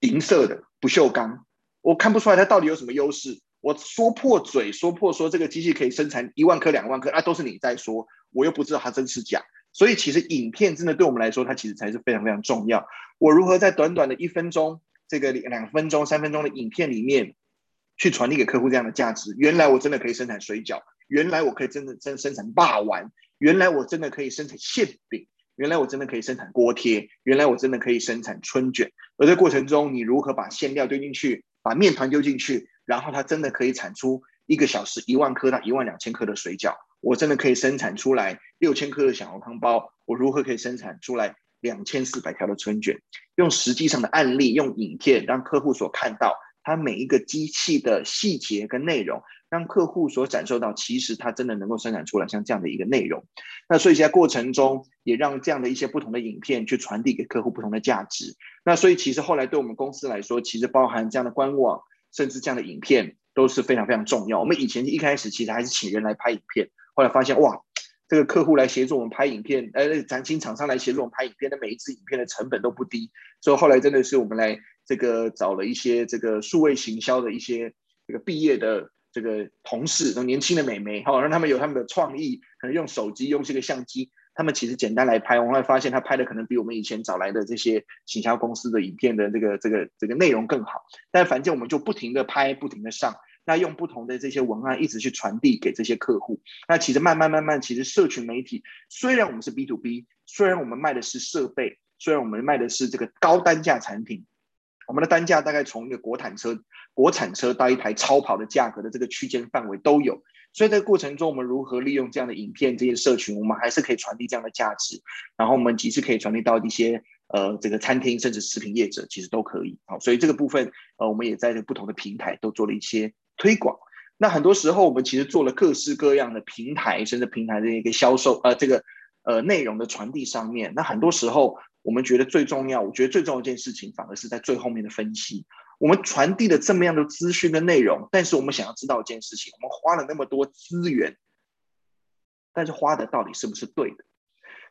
银色的不锈钢，我看不出来它到底有什么优势。我说破嘴说破说这个机器可以生产一万颗两万颗，啊，都是你在说，我又不知道它真是假。所以其实影片真的对我们来说，它其实才是非常非常重要。我如何在短短的一分钟、这个两分钟、三分钟的影片里面，去传递给客户这样的价值，原来我真的可以生产水饺，原来我可以真的真生产霸王，原来我真的可以生产馅饼，原来我真的可以生产锅贴，原来我真的可以生产春卷。而在过程中，你如何把馅料丢进去，把面团丢进去，然后它真的可以产出一个小时一万颗到一万两千颗的水饺，我真的可以生产出来六千颗的小笼汤包，我如何可以生产出来两千四百条的春卷？用实际上的案例，用影片让客户所看到。它每一个机器的细节跟内容，让客户所感受到，其实它真的能够生产出来像这样的一个内容。那所以在过程中，也让这样的一些不同的影片去传递给客户不同的价值。那所以其实后来对我们公司来说，其实包含这样的官网，甚至这样的影片都是非常非常重要。我们以前一开始其实还是请人来拍影片，后来发现哇，这个客户来协助我们拍影片，呃，咱请厂商来协助我们拍影片的每一支影片的成本都不低，所以后来真的是我们来。这个找了一些这个数位行销的一些这个毕业的这个同事，年轻的美眉，好让他们有他们的创意，可能用手机用这个相机，他们其实简单来拍，我们会发现他拍的可能比我们以前找来的这些行销公司的影片的这个这个这个内容更好。但反正我们就不停的拍，不停的上，那用不同的这些文案一直去传递给这些客户。那其实慢慢慢慢，其实社群媒体虽然我们是 B to B，虽然我们卖的是设备，虽然我们卖的是这个高单价产品。我们的单价大概从一个国产车、国产车到一台超跑的价格的这个区间范围都有，所以在过程中，我们如何利用这样的影片、这些社群，我们还是可以传递这样的价值。然后我们其实可以传递到一些呃这个餐厅甚至食品业者，其实都可以。好，所以这个部分呃我们也在这不同的平台都做了一些推广。那很多时候我们其实做了各式各样的平台，甚至平台的一个销售呃这个呃内容的传递上面，那很多时候。我们觉得最重要，我觉得最重要一件事情，反而是在最后面的分析。我们传递了这么样的资讯的内容，但是我们想要知道一件事情，我们花了那么多资源，但是花的到底是不是对的？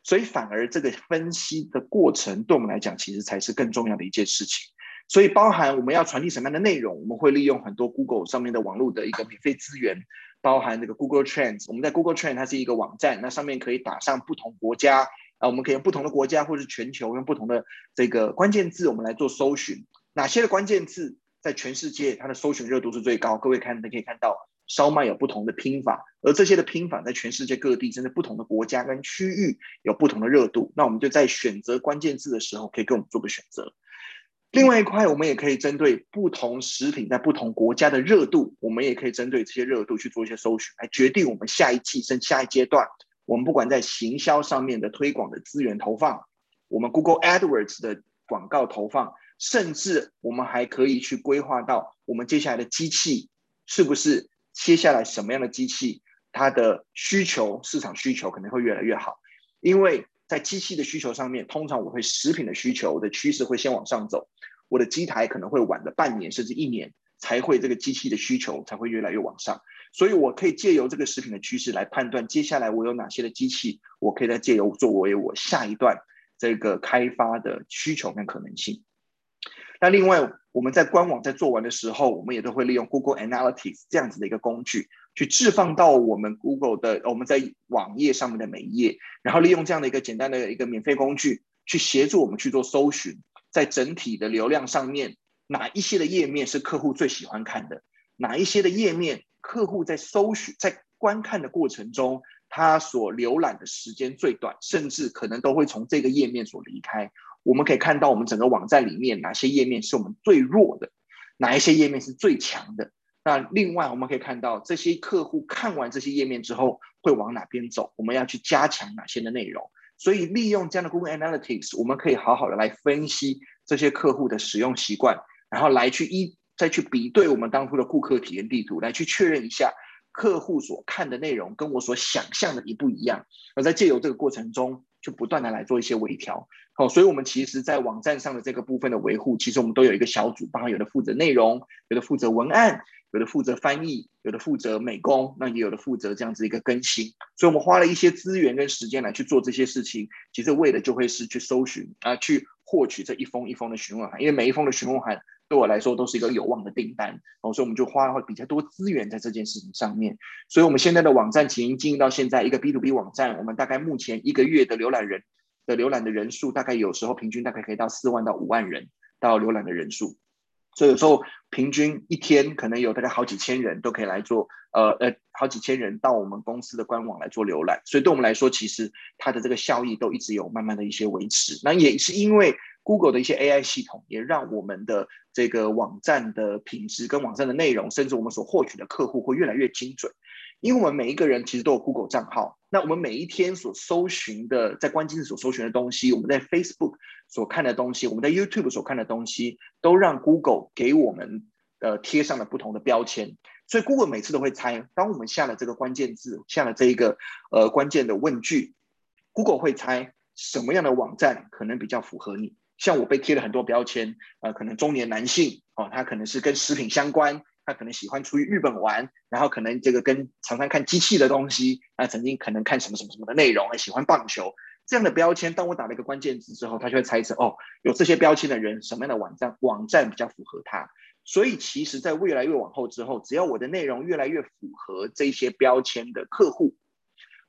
所以反而这个分析的过程，对我们来讲，其实才是更重要的一件事情。所以包含我们要传递什么样的内容，我们会利用很多 Google 上面的网络的一个免费资源，包含这个 Google Trends。我们在 Google Trends 它是一个网站，那上面可以打上不同国家。啊，我们可以用不同的国家或者是全球，用不同的这个关键字，我们来做搜寻。哪些的关键字在全世界它的搜寻热度是最高？各位看，你可以看到烧麦有不同的拼法，而这些的拼法在全世界各地，甚至不同的国家跟区域有不同的热度。那我们就在选择关键字的时候，可以给我们做个选择。另外一块，我们也可以针对不同食品在不同国家的热度，我们也可以针对这些热度去做一些搜寻，来决定我们下一季甚至下一阶段。我们不管在行销上面的推广的资源投放，我们 Google AdWords 的广告投放，甚至我们还可以去规划到我们接下来的机器是不是接下来什么样的机器，它的需求市场需求可能会越来越好。因为在机器的需求上面，通常我会食品的需求的趋势会先往上走，我的机台可能会晚了半年甚至一年才会这个机器的需求才会越来越往上。所以，我可以借由这个食品的趋势来判断，接下来我有哪些的机器，我可以再借由作为我下一段这个开发的需求跟可能性。那另外，我们在官网在做完的时候，我们也都会利用 Google Analytics 这样子的一个工具，去置放到我们 Google 的我们在网页上面的每一页，然后利用这样的一个简单的一个免费工具，去协助我们去做搜寻，在整体的流量上面，哪一些的页面是客户最喜欢看的，哪一些的页面。客户在搜寻、在观看的过程中，他所浏览的时间最短，甚至可能都会从这个页面所离开。我们可以看到，我们整个网站里面哪些页面是我们最弱的，哪一些页面是最强的。那另外，我们可以看到这些客户看完这些页面之后会往哪边走，我们要去加强哪些的内容。所以，利用这样的 Google Analytics，我们可以好好的来分析这些客户的使用习惯，然后来去一再去比对我们当初的顾客体验地图，来去确认一下。客户所看的内容跟我所想象的一不一样，而在借由这个过程中，就不断的来做一些微调。好，所以我们其实，在网站上的这个部分的维护，其实我们都有一个小组，包括有的负责内容，有的负责文案，有的负责翻译，有的负责美工，那也有的负责这样子一个更新。所以，我们花了一些资源跟时间来去做这些事情，其实为的就会是去搜寻啊，去获取这一封一封的询问函，因为每一封的询问函。对我来说都是一个有望的订单，哦，所以我们就花了比较多资源在这件事情上面。所以，我们现在的网站已经经营到现在一个 B to B 网站，我们大概目前一个月的浏览人的浏览的人数，大概有时候平均大概可以到四万到五万人到浏览的人数。所以有时候平均一天可能有大概好几千人都可以来做，呃呃，好几千人到我们公司的官网来做浏览。所以对我们来说，其实它的这个效益都一直有慢慢的一些维持。那也是因为。Google 的一些 AI 系统也让我们的这个网站的品质跟网站的内容，甚至我们所获取的客户会越来越精准。因为我们每一个人其实都有 Google 账号，那我们每一天所搜寻的，在关键字所搜寻的东西，我们在 Facebook 所看的东西，我们在 YouTube 所看的东西，都让 Google 给我们呃贴上了不同的标签。所以 Google 每次都会猜，当我们下了这个关键字，下了这一个呃关键的问句，Google 会猜什么样的网站可能比较符合你。像我被贴了很多标签，呃，可能中年男性哦，他可能是跟食品相关，他可能喜欢出去日本玩，然后可能这个跟常常看机器的东西，啊，曾经可能看什么什么什么的内容，还喜欢棒球这样的标签。当我打了一个关键字之后，他就会猜测哦，有这些标签的人，什么样的网站网站比较符合他。所以其实，在越来越往后之后，只要我的内容越来越符合这些标签的客户。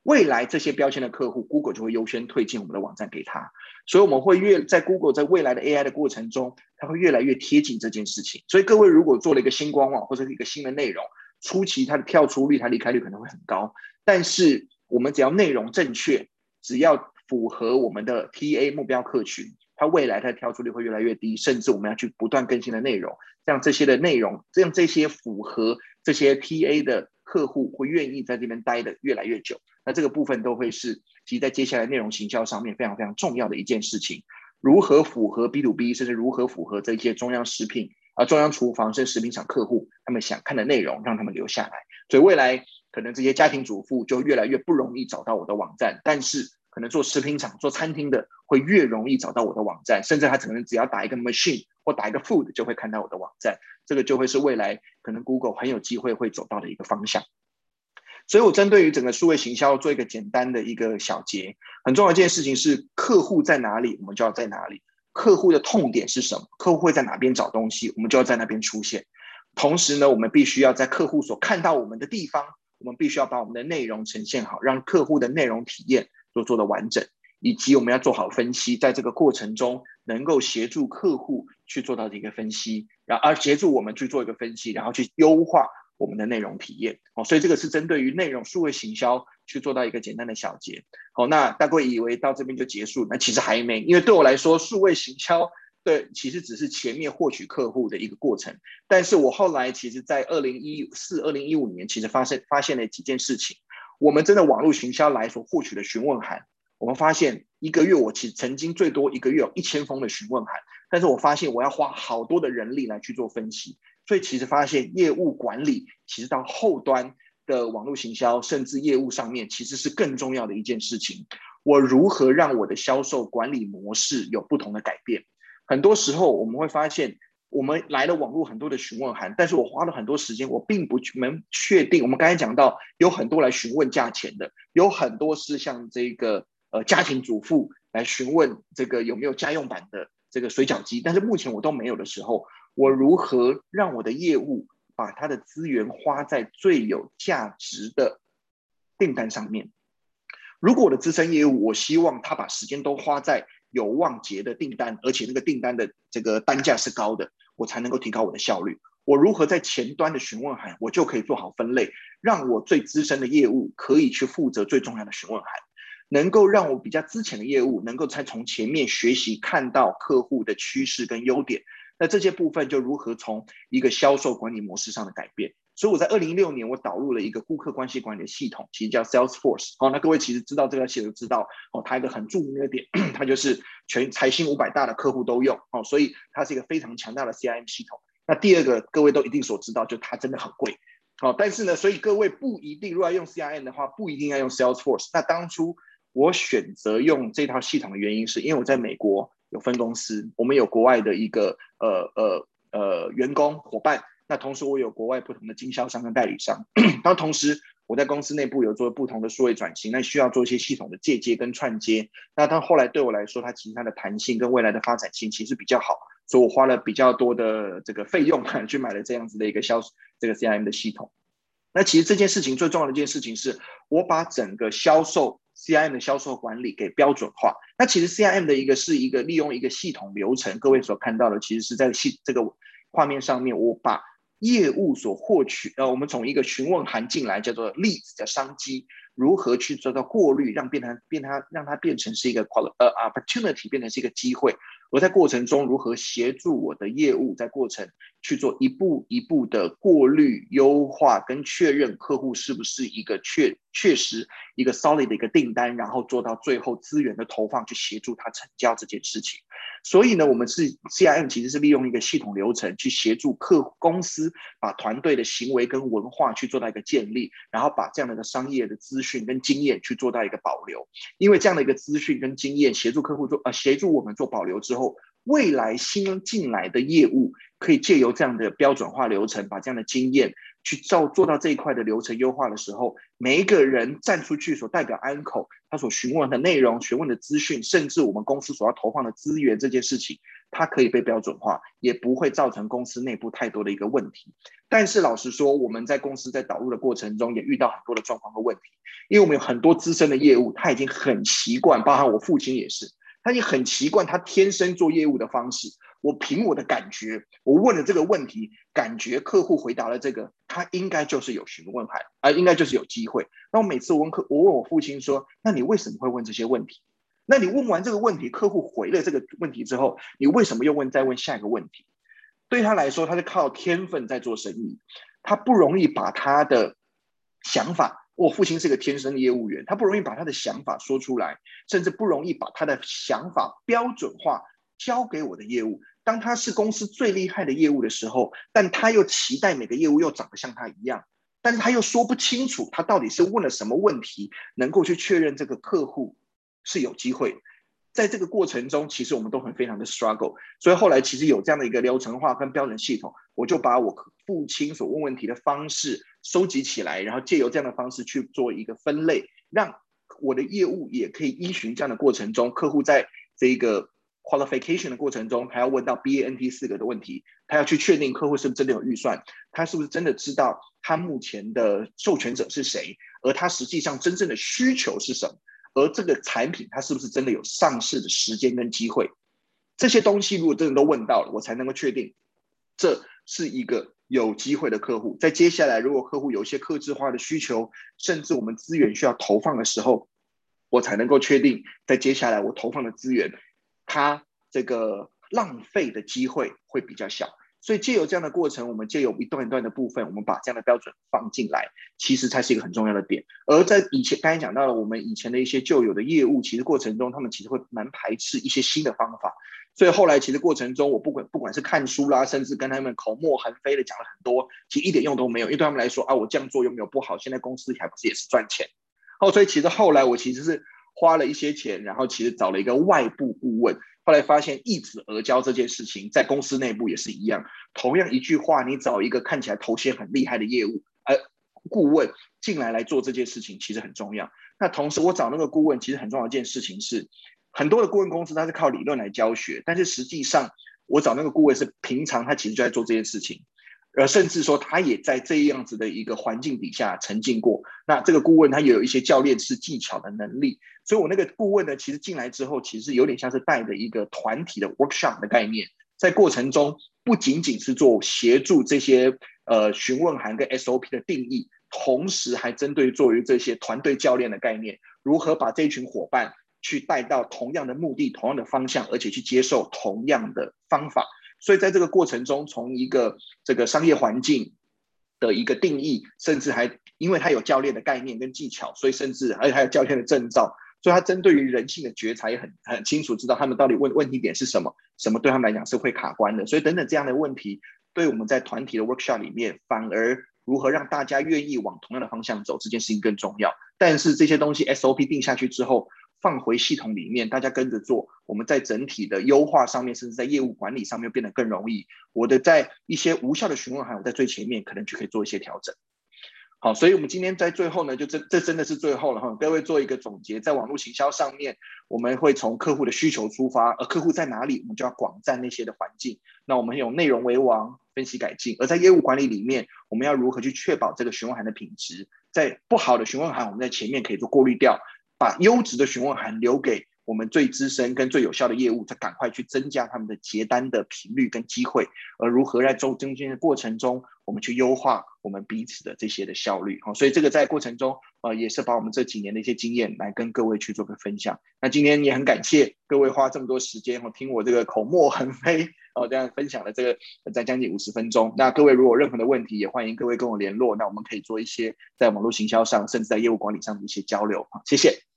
未来这些标签的客户，Google 就会优先推荐我们的网站给他，所以我们会越在 Google 在未来的 AI 的过程中，它会越来越贴近这件事情。所以各位如果做了一个新官网或者是一个新的内容，初期它的跳出率、它离开率可能会很高，但是我们只要内容正确，只要符合我们的 TA 目标客群，它未来它的跳出率会越来越低，甚至我们要去不断更新的内容，让这些的内容，这样这些符合这些 TA 的客户会愿意在这边待的越来越久。那这个部分都会是其实在接下来内容行销上面非常非常重要的一件事情，如何符合 B to B，甚至如何符合这些中央食品啊、中央厨房甚至食品厂客户他们想看的内容，让他们留下来。所以未来可能这些家庭主妇就越来越不容易找到我的网站，但是可能做食品厂、做餐厅的会越容易找到我的网站，甚至他可能只要打一个 machine 或打一个 food 就会看到我的网站。这个就会是未来可能 Google 很有机会会走到的一个方向。所以，我针对于整个数位行销做一个简单的一个小结。很重要一件事情是，客户在哪里，我们就要在哪里；客户的痛点是什么，客户会在哪边找东西，我们就要在那边出现。同时呢，我们必须要在客户所看到我们的地方，我们必须要把我们的内容呈现好，让客户的内容体验都做得完整，以及我们要做好分析，在这个过程中能够协助客户去做到这个分析，然后而协助我们去做一个分析，然后去优化。我们的内容体验哦，所以这个是针对于内容数位行销去做到一个简单的小结。好，那大家以为到这边就结束，那其实还没，因为对我来说，数位行销对其实只是前面获取客户的一个过程。但是我后来其实，在二零一四、二零一五年，其实发现发现了几件事情。我们真的网络行销来所获取的询问函，我们发现一个月我其实曾经最多一个月有一千封的询问函，但是我发现我要花好多的人力来去做分析。所以其实发现业务管理，其实到后端的网络行销，甚至业务上面，其实是更重要的一件事情。我如何让我的销售管理模式有不同的改变？很多时候我们会发现，我们来了网络很多的询问函，但是我花了很多时间，我并不能确定。我们刚才讲到，有很多来询问价钱的，有很多是像这个呃家庭主妇来询问这个有没有家用版的这个水饺机，但是目前我都没有的时候。我如何让我的业务把他的资源花在最有价值的订单上面？如果我的资深业务，我希望他把时间都花在有望结的订单，而且那个订单的这个单价是高的，我才能够提高我的效率。我如何在前端的询问函，我就可以做好分类，让我最资深的业务可以去负责最重要的询问函，能够让我比较之前的业务能够才从前面学习看到客户的趋势跟优点。那这些部分就如何从一个销售管理模式上的改变。所以我在二零一六年，我导入了一个顾客关系管理的系统，其实叫 Salesforce。哦，那各位其实知道这个系统，知道哦，它一个很著名的点，它就是全财新五百大的客户都用哦，所以它是一个非常强大的 CRM 系统。那第二个，各位都一定所知道，就它真的很贵。好，但是呢，所以各位不一定，如果要用 CRM 的话，不一定要用 Salesforce。那当初我选择用这套系统的原因，是因为我在美国有分公司，我们有国外的一个呃呃呃员工伙伴。那同时，我有国外不同的经销商跟代理商。然后同时，我在公司内部有做不同的数位转型，那需要做一些系统的借接跟串接。那它后来对我来说，它其实它的弹性跟未来的发展性其实比较好，所以我花了比较多的这个费用去买了这样子的一个销这个 CRM 的系统。那其实这件事情最重要的一件事情是，我把整个销售 CIM 的销售管理给标准化。那其实 CIM 的一个是一个利用一个系统流程，各位所看到的其实是在系这个画面上面，我把。业务所获取，呃，我们从一个询问函进来，叫做例子叫商机，如何去做到过滤，让变成变它让它变成是一个 qual 呃 opportunity，变成是一个机会。我在过程中如何协助我的业务，在过程去做一步一步的过滤、优化跟确认客户是不是一个确确实一个 solid 的一个订单，然后做到最后资源的投放，去协助他成交这件事情。所以呢，我们是 CRM 其实是利用一个系统流程去协助客公司把团队的行为跟文化去做到一个建立，然后把这样的一个商业的资讯跟经验去做到一个保留。因为这样的一个资讯跟经验协助客户做呃协助我们做保留之后。未来新进来的业务可以借由这样的标准化流程，把这样的经验去做做到这一块的流程优化的时候，每一个人站出去所代表安口，他所询问的内容、询问的资讯，甚至我们公司所要投放的资源这件事情，它可以被标准化，也不会造成公司内部太多的一个问题。但是老实说，我们在公司在导入的过程中，也遇到很多的状况和问题，因为我们有很多资深的业务，他已经很习惯，包含我父亲也是。他也很奇怪他天生做业务的方式。我凭我的感觉，我问了这个问题，感觉客户回答了这个，他应该就是有询问函，啊，应该就是有机会。那我每次我问客，我问我父亲说：“那你为什么会问这些问题？那你问完这个问题，客户回了这个问题之后，你为什么又问再问下一个问题？”对他来说，他是靠天分在做生意，他不容易把他的想法。我父亲是个天生的业务员，他不容易把他的想法说出来，甚至不容易把他的想法标准化交给我的业务。当他是公司最厉害的业务的时候，但他又期待每个业务又长得像他一样，但是他又说不清楚他到底是问了什么问题，能够去确认这个客户是有机会。在这个过程中，其实我们都很非常的 struggle，所以后来其实有这样的一个流程化跟标准系统，我就把我父亲所问问题的方式收集起来，然后借由这样的方式去做一个分类，让我的业务也可以依循这样的过程中，客户在这个 qualification 的过程中，还要问到 BANT 四个的问题，他要去确定客户是不是真的有预算，他是不是真的知道他目前的授权者是谁，而他实际上真正的需求是什么。而这个产品它是不是真的有上市的时间跟机会？这些东西如果真的都问到了，我才能够确定这是一个有机会的客户。在接下来，如果客户有一些客制化的需求，甚至我们资源需要投放的时候，我才能够确定在接下来我投放的资源，它这个浪费的机会会比较小。所以借由这样的过程，我们借由一段一段的部分，我们把这样的标准放进来，其实才是一个很重要的点。而在以前刚才讲到了，我们以前的一些旧有的业务，其实过程中他们其实会蛮排斥一些新的方法。所以后来其实过程中，我不管不管是看书啦，甚至跟他们口沫横飞的讲了很多，其实一点用都没有，因为对他们来说啊，我这样做有没有不好？现在公司还不是也是赚钱？哦，所以其实后来我其实是花了一些钱，然后其实找了一个外部顾问。后来发现一子而教这件事情，在公司内部也是一样。同样一句话，你找一个看起来头衔很厉害的业务呃顾问进来来做这件事情，其实很重要。那同时，我找那个顾问，其实很重要一件事情是，很多的顾问公司它是靠理论来教学，但是实际上我找那个顾问是平常他其实就在做这件事情。呃，甚至说他也在这样子的一个环境底下沉浸过。那这个顾问他也有一些教练式技巧的能力，所以我那个顾问呢，其实进来之后，其实有点像是带着一个团体的 workshop 的概念，在过程中不仅仅是做协助这些呃询问函跟 SOP 的定义，同时还针对作为这些团队教练的概念，如何把这群伙伴去带到同样的目的、同样的方向，而且去接受同样的方法。所以在这个过程中，从一个这个商业环境的一个定义，甚至还因为他有教练的概念跟技巧，所以甚至还还有教练的证照。所以，他针对于人性的觉察也很很清楚，知道他们到底问问题点是什么，什么对他们来讲是会卡关的。所以，等等这样的问题，对我们在团体的 workshop 里面，反而如何让大家愿意往同样的方向走，这件事情更重要。但是这些东西 SOP 定下去之后，放回系统里面，大家跟着做，我们在整体的优化上面，甚至在业务管理上面变得更容易。我的在一些无效的询问函，我在最前面可能就可以做一些调整。好，所以我们今天在最后呢，就这这真的是最后了哈。各位做一个总结，在网络行销上面，我们会从客户的需求出发，而客户在哪里，我们就要广占那些的环境。那我们用内容为王，分析改进。而在业务管理里面，我们要如何去确保这个询问函的品质？在不好的询问函，我们在前面可以做过滤掉，把优质的询问函留给我们最资深跟最有效的业务，再赶快去增加他们的结单的频率跟机会。而如何在中中间的过程中，我们去优化我们彼此的这些的效率。好，所以这个在过程中，呃，也是把我们这几年的一些经验来跟各位去做个分享。那今天也很感谢各位花这么多时间，哦，听我这个口沫横飞，哦，这样分享了这个在将近五十分钟。那各位如果有任何的问题，也欢迎各位跟我联络。那我们可以做一些在网络行销上，甚至在业务管理上的一些交流。好，谢谢。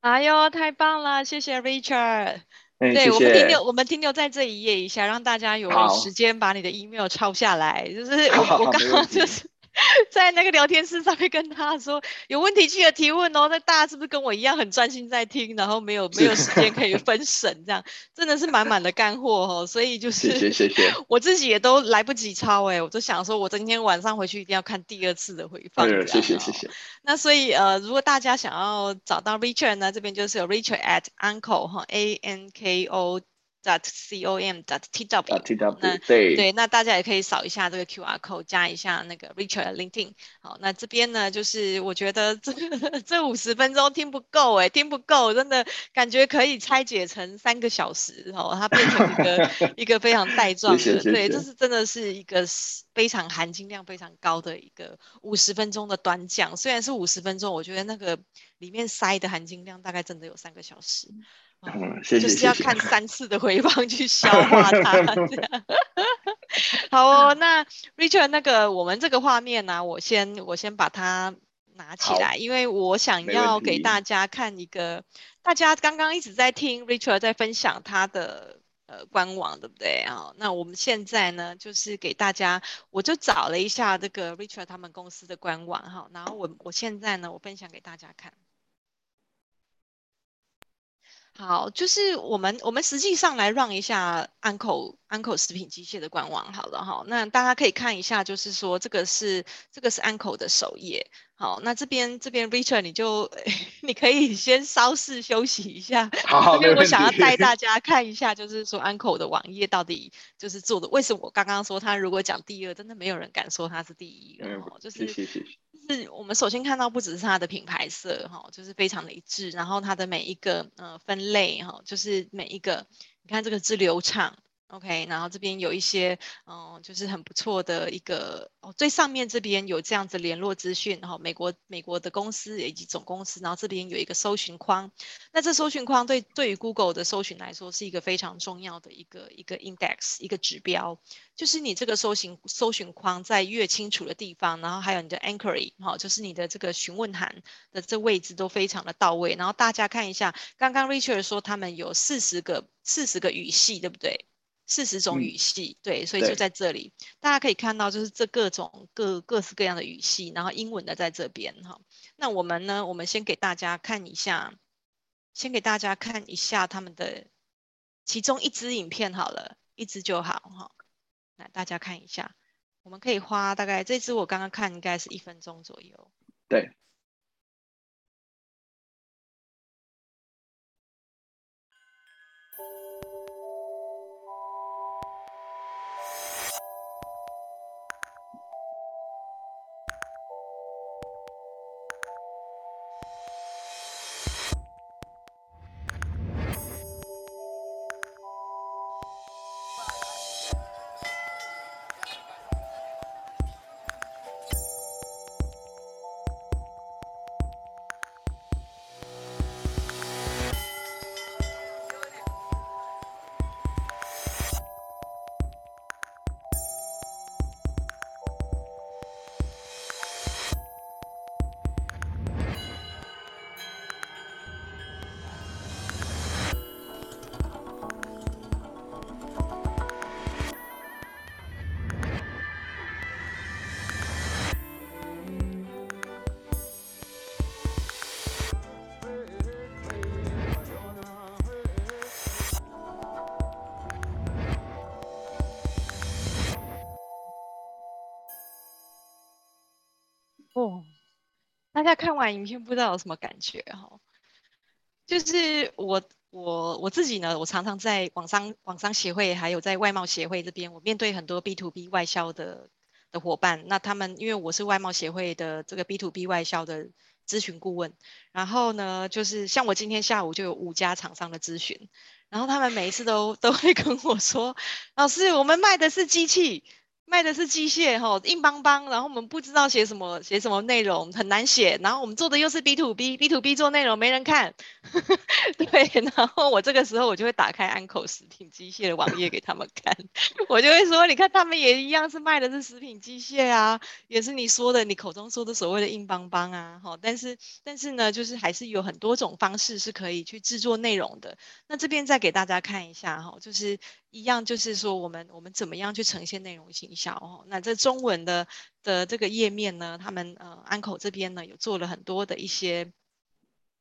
哎呦，太棒了！谢谢 Richard。欸、对，我们停留，我们停留在这一页一下，让大家有时间把你的 email 抄下来。就是我我刚刚就是。在那个聊天室上面跟他说，有问题记得提问哦。那大家是不是跟我一样很专心在听，然后没有没有时间可以分神这样？真的是满满的干货哦。所以就是谢谢谢谢，我自己也都来不及抄哎，我就想说我今天晚上回去一定要看第二次的回放。谢谢谢谢。那所以呃，如果大家想要找到 Richard 呢，这边就是有 Richard at Anko 哈 A N K O。Dot com dot tw，那对对，那大家也可以扫一下这个 QR code，加一下那个 Richard LinkedIn。好，那这边呢，就是我觉得这 这五十分钟听不够哎，听不够，真的感觉可以拆解成三个小时哦，它变成一个 一个非常带状的，谢谢谢谢对，这是真的是一个非常含金量非常高的一个五十分钟的短讲。虽然是五十分钟，我觉得那个里面塞的含金量大概真的有三个小时。嗯，谢谢。就是要看三次的回 放去消化它，这样。好哦，那 Richard，那个我们这个画面呢，啊，我先我先把它拿起来，因为我想要给大家看一个，大家刚刚一直在听 Richard 在分享他的呃官网，对不对啊？那我们现在呢，就是给大家，我就找了一下这个 Richard 他们公司的官网哈，然后我我现在呢，我分享给大家看。好，就是我们我们实际上来让一下 Anko Anko 食品机械的官网好了哈，那大家可以看一下，就是说这个是这个是 Uncle 的首页。好，那这边这边 Richard 你就 你可以先稍事休息一下。好，因为我想要带大 家看一下，就是说 Uncle 的网页到底就是做的，为什么我刚刚说他如果讲第二，真的没有人敢说他是第一个，就是。是我们首先看到不只是它的品牌色哈，就是非常的一致，然后它的每一个呃分类哈，就是每一个，你看这个是流畅。OK，然后这边有一些，嗯，就是很不错的一个哦，最上面这边有这样子联络资讯，然后美国美国的公司以及总公司，然后这边有一个搜寻框，那这搜寻框对对于 Google 的搜寻来说是一个非常重要的一个一个 index 一个指标，就是你这个搜寻搜寻框在越清楚的地方，然后还有你的 anchoring 哈，就是你的这个询问函的这位置都非常的到位，然后大家看一下，刚刚 Richard 说他们有四十个四十个语系，对不对？四十种语系，嗯，对，所以就在这里，大家可以看到，就是这各种各各式各样的语系，然后英文的在这边哈。那我们呢，我们先给大家看一下，先给大家看一下他们的其中一支影片好了，一支就好哈。来，大家看一下，我们可以花大概这支我刚刚看应该是一分钟左右。对。大家看完影片不知道有什么感觉哈？就是我我我自己呢，我常常在网商网商协会还有在外贸协会这边，我面对很多 B to B 外销的的伙伴，那他们因为我是外贸协会的这个 B to B 外销的咨询顾问，然后呢，就是像我今天下午就有五家厂商的咨询，然后他们每一次都都会跟我说，老师，我们卖的是机器。卖的是机械哈，硬邦邦，然后我们不知道写什么，写什么内容很难写，然后我们做的又是 B to B，B to B 做内容没人看，对，然后我这个时候我就会打开安口食品机械的网页给他们看，我就会说，你看他们也一样是卖的是食品机械啊，也是你说的你口中说的所谓的硬邦邦啊，哈，但是但是呢，就是还是有很多种方式是可以去制作内容的，那这边再给大家看一下哈，就是。一样就是说，我们我们怎么样去呈现内容形象哦？那这中文的的这个页面呢，他们呃安口这边呢有做了很多的一些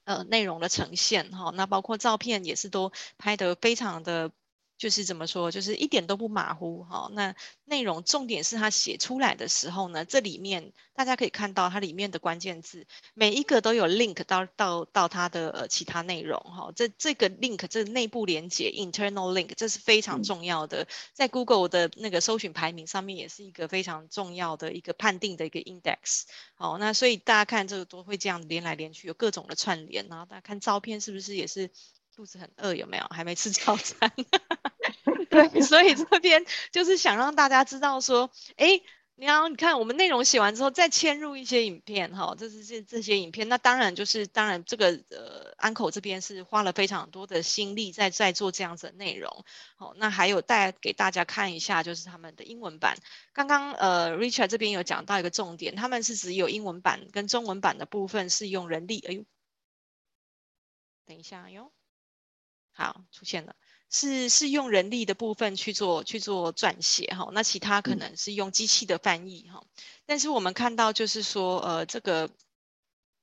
呃内容的呈现哈、那包括照片也是都拍得非常的。就是怎么说，就是一点都不马虎哈。那内容重点是他写出来的时候呢，这里面大家可以看到它里面的关键字，每一个都有 link 到到到它的呃其他内容哈。这这个 link 这内部连接 internal link 这是非常重要的，在 Google 的那个搜寻排名上面也是一个非常重要的一个判定的一个 index。好，那所以大家看这个都会这样连来连去，有各种的串联，然后大家看照片是不是也是？肚子很饿，有没有？还没吃早餐。对，所以这边就是想让大家知道说，哎，你要你看我们内容写完之后，再嵌入一些影片，哈，这是这这些影片。那当然就是，当然这个呃，安口这边是花了非常多的心力在在做这样子的内容。好，那还有带给大家看一下，就是他们的英文版。刚刚呃，Richard 这边有讲到一个重点，他们是只有英文版跟中文版的部分是用人力。哎呦，等一下哟。好，出现了，是是用人力的部分去做去做撰写哈，那其他可能是用机器的翻译哈、嗯。但是我们看到就是说，呃，这个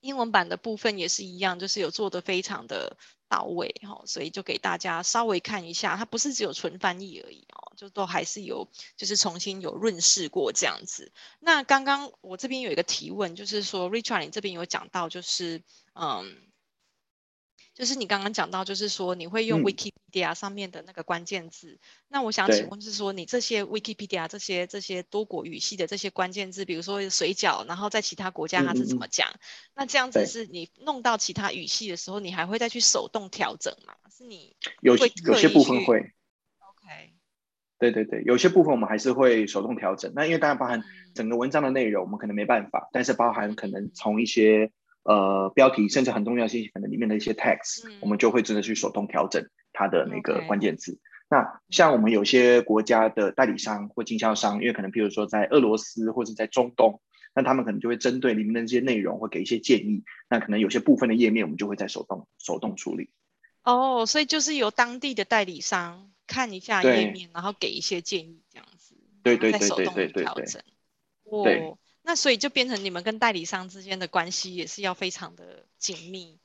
英文版的部分也是一样，就是有做的非常的到位哈，所以就给大家稍微看一下，它不是只有纯翻译而已哦，就都还是有就是重新有润饰过这样子。那刚刚我这边有一个提问，就是说，Richard 你这边有讲到就是嗯。就是你刚刚讲到，就是说你会用 Wikipedia 上面的那个关键字，嗯。那我想请问，是说你这些 Wikipedia 这些这些多国语系的这些关键字，比如说水饺，然后在其他国家它是怎么讲？那这样子是你弄到其他语系的时候，你还会再去手动调整吗？是你有有些部分会。OK。对对对，有些部分我们还是会手动调整。那因为当然包含整个文章的内容，我们可能没办法，但是包含可能从一些。呃，标题甚至很重要信息，可能里面的一些 text，、嗯、我们就会真的去手动调整它的那个关键字。Okay. 那像我们有些国家的代理商或经销商，因为可能譬如说在俄罗斯或者在中东，那他们可能就会针对里面的这些内容会给一些建议。那可能有些部分的页面，我们就会在手动手动处理。哦，所以就是由当地的代理商看一下页面，然后给一些建议，这样子。对对对对对对对。哦。那所以就变成你们跟代理商之间的关系也是要非常的紧密，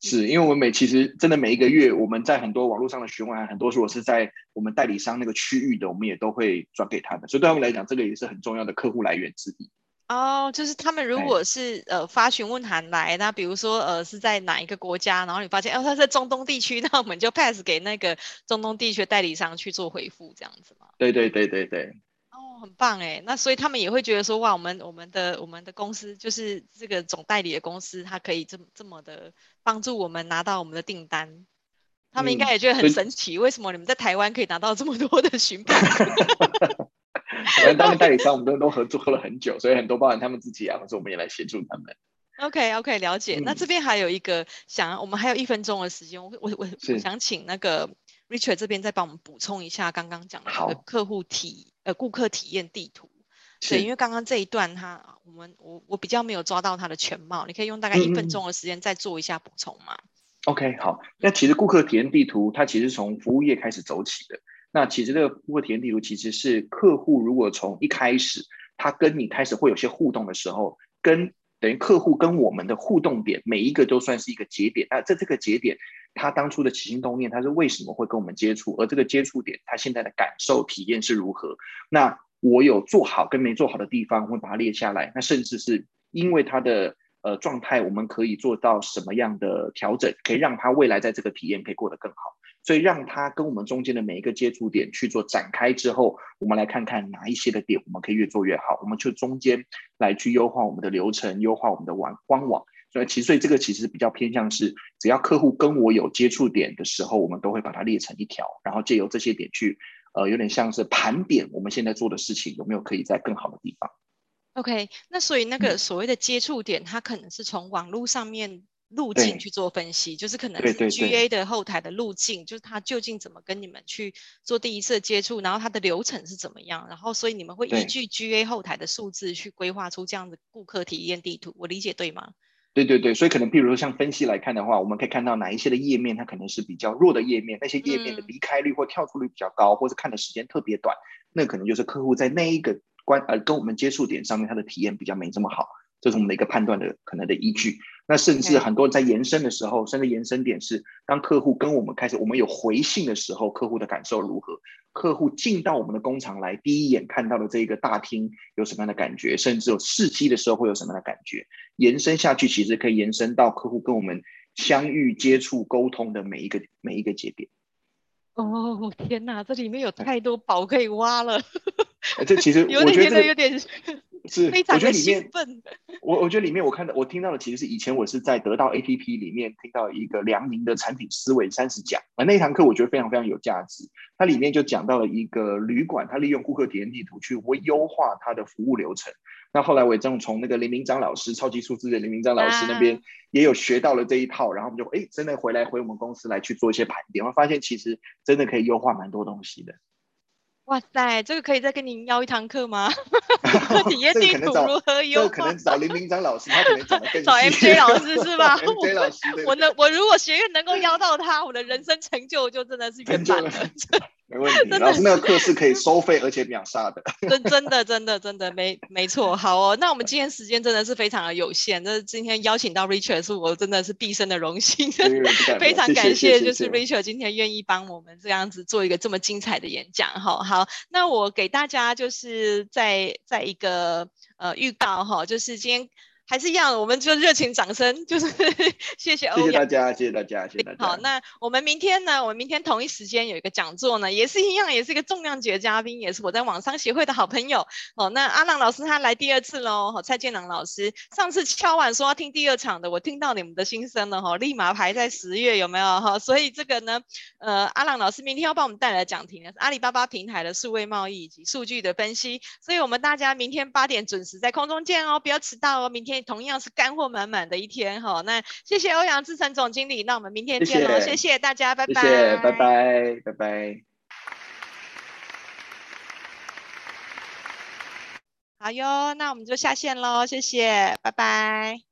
是因为我们每其实真的每一个月我们在很多网络上的询问，很多如果是在我们代理商那个区域的，我们也都会转给他们，所以对他们来讲，这个也是很重要的客户来源之一。哦，就是他们如果是呃发询问函来，那比如说呃是在哪一个国家，然后你发现哦他在中东地区，那我们就 pass 给那个中东地区代理商去做回复，这样子吗？对对对对对。很棒哎，那所以他们也会觉得说哇，我们我们的我们的公司就是这个总代理的公司，它可以这么这么的帮助我们拿到我们的订单，他们应该也觉得很神奇，嗯、为什么你们在台湾可以拿到这么多的询盘？我们当代理商，我们都都合作了很久，所以很多包含他们自己啊，或者我们也来协助他们。OK OK，了解。嗯、那这边还有一个想，我们还有一分钟的时间，我我我我想请那个 Richard 这边再帮我们补充一下刚刚讲的那个客户体。呃，顾客体验地图，对，因为刚刚这一段他，我们我我比较没有抓到它的全貌，你可以用大概一分钟的时间再做一下补充吗？嗯？OK，好，那其实顾客体验地图它其实从服务业开始走起的，那其实这个顾客体验地图其实是客户如果从一开始他跟你开始会有些互动的时候，跟等于客户跟我们的互动点每一个都算是一个节点，那在这个节点。他当初的起心动念，他是为什么会跟我们接触？而这个接触点，他现在的感受体验是如何？那我有做好跟没做好的地方，我会把它列下来。那甚至是因为他的呃状态，我们可以做到什么样的调整，可以让他未来在这个体验可以过得更好。所以让他跟我们中间的每一个接触点去做展开之后，我们来看看哪一些的点我们可以越做越好，我们就中间来去优化我们的流程，优化我们的网官网。所以其实所以这个其实比较偏向是，只要客户跟我有接触点的时候，我们都会把它列成一条，然后借由这些点去，呃，有点像是盘点我们现在做的事情有没有可以在更好的地方。OK，那所以那个所谓的接触点，嗯、它可能是从网络上面路径去做分析，就是可能是 GA 的后台的路径，就是它究竟怎么跟你们去做第一次的接触，然后它的流程是怎么样，然后所以你们会依据 GA 后台的数字去规划出这样的顾客体验地图，我理解对吗？对对对，所以可能，譬如说像分析来看的话，我们可以看到哪一些的页面它可能是比较弱的页面，那些页面的离开率或跳出率比较高，嗯、或者看的时间特别短，那可能就是客户在那一个关呃跟我们接触点上面，他的体验比较没这么好，这是我们的一个判断的可能的依据。那甚至很多人在延伸的时候，甚至延伸点是当客户跟我们开始，我们有回信的时候，客户的感受如何？客户进到我们的工厂来，第一眼看到的这个大厅有什么样的感觉？甚至有试机的时候会有什么样的感觉？延伸下去，其实可以延伸到客户跟我们相遇、接触、沟通的每一个每一个节点。哦，天哪，这里面有太多宝可以挖了。这其实 我觉得有点。是，我觉得里面，我我觉得里面我看到我听到的其实是以前我是在得到 APP 里面听到一个良宁的产品思维三十讲，啊那一堂课我觉得非常非常有价值。它里面就讲到了一个旅馆，它利用顾客体验地图去优化它的服务流程。那后来我也正从那个林明章老师，超级数字的林明章老师那边也有学到了这一套，然后我们就哎真的回来回我们公司来去做一些盘点，我发现其实真的可以优化蛮多东西的。哇塞，这个可以再跟您邀一堂课吗？体验地图如何优化？可能找林明章老师，他可能 找更找 MJ 老师是吧？MJ 老师，我能，我如果学院能够邀到他，我的人生成就就真的是圆满了。没问题，老师那个课是可以收费而且秒杀的。真真的真的真的没没错。好哦，那我们今天时间真的是非常的有限，那今天邀请到 Richard 是我真的是毕生的荣幸，非常感谢，就是 Richard 今天愿意帮我们这样子做一个这么精彩的演讲哈。好，那我给大家就是在在一个呃预告哈，就是今天。还是一样，我们就热情掌声，就是 谢谢欧阳，谢谢大家，谢谢大家，谢谢大家。好，那我们明天呢？我们明天同一时间有一个讲座呢，也是一样，也是一个重量级的嘉宾，也是我在网商协会的好朋友。哦，那阿浪老师他来第二次喽。好，蔡建朗老师上次敲碗说要听第二场的，我听到你们的心声了哈，立马排在十月有没有哈？所以这个呢，呃，阿浪老师明天要帮我们带来讲题呢，是阿里巴巴平台的数位贸易以及数据的分析。所以我们大家明天八点准时在空中见哦，不要迟到哦，明天。同样是干货满满的一天哈，那谢谢欧阳志成总经理，那我们明天见喽，谢谢，谢谢大家，拜拜，谢谢，拜拜，拜拜。好哟，那我们就下线喽，谢谢，拜拜。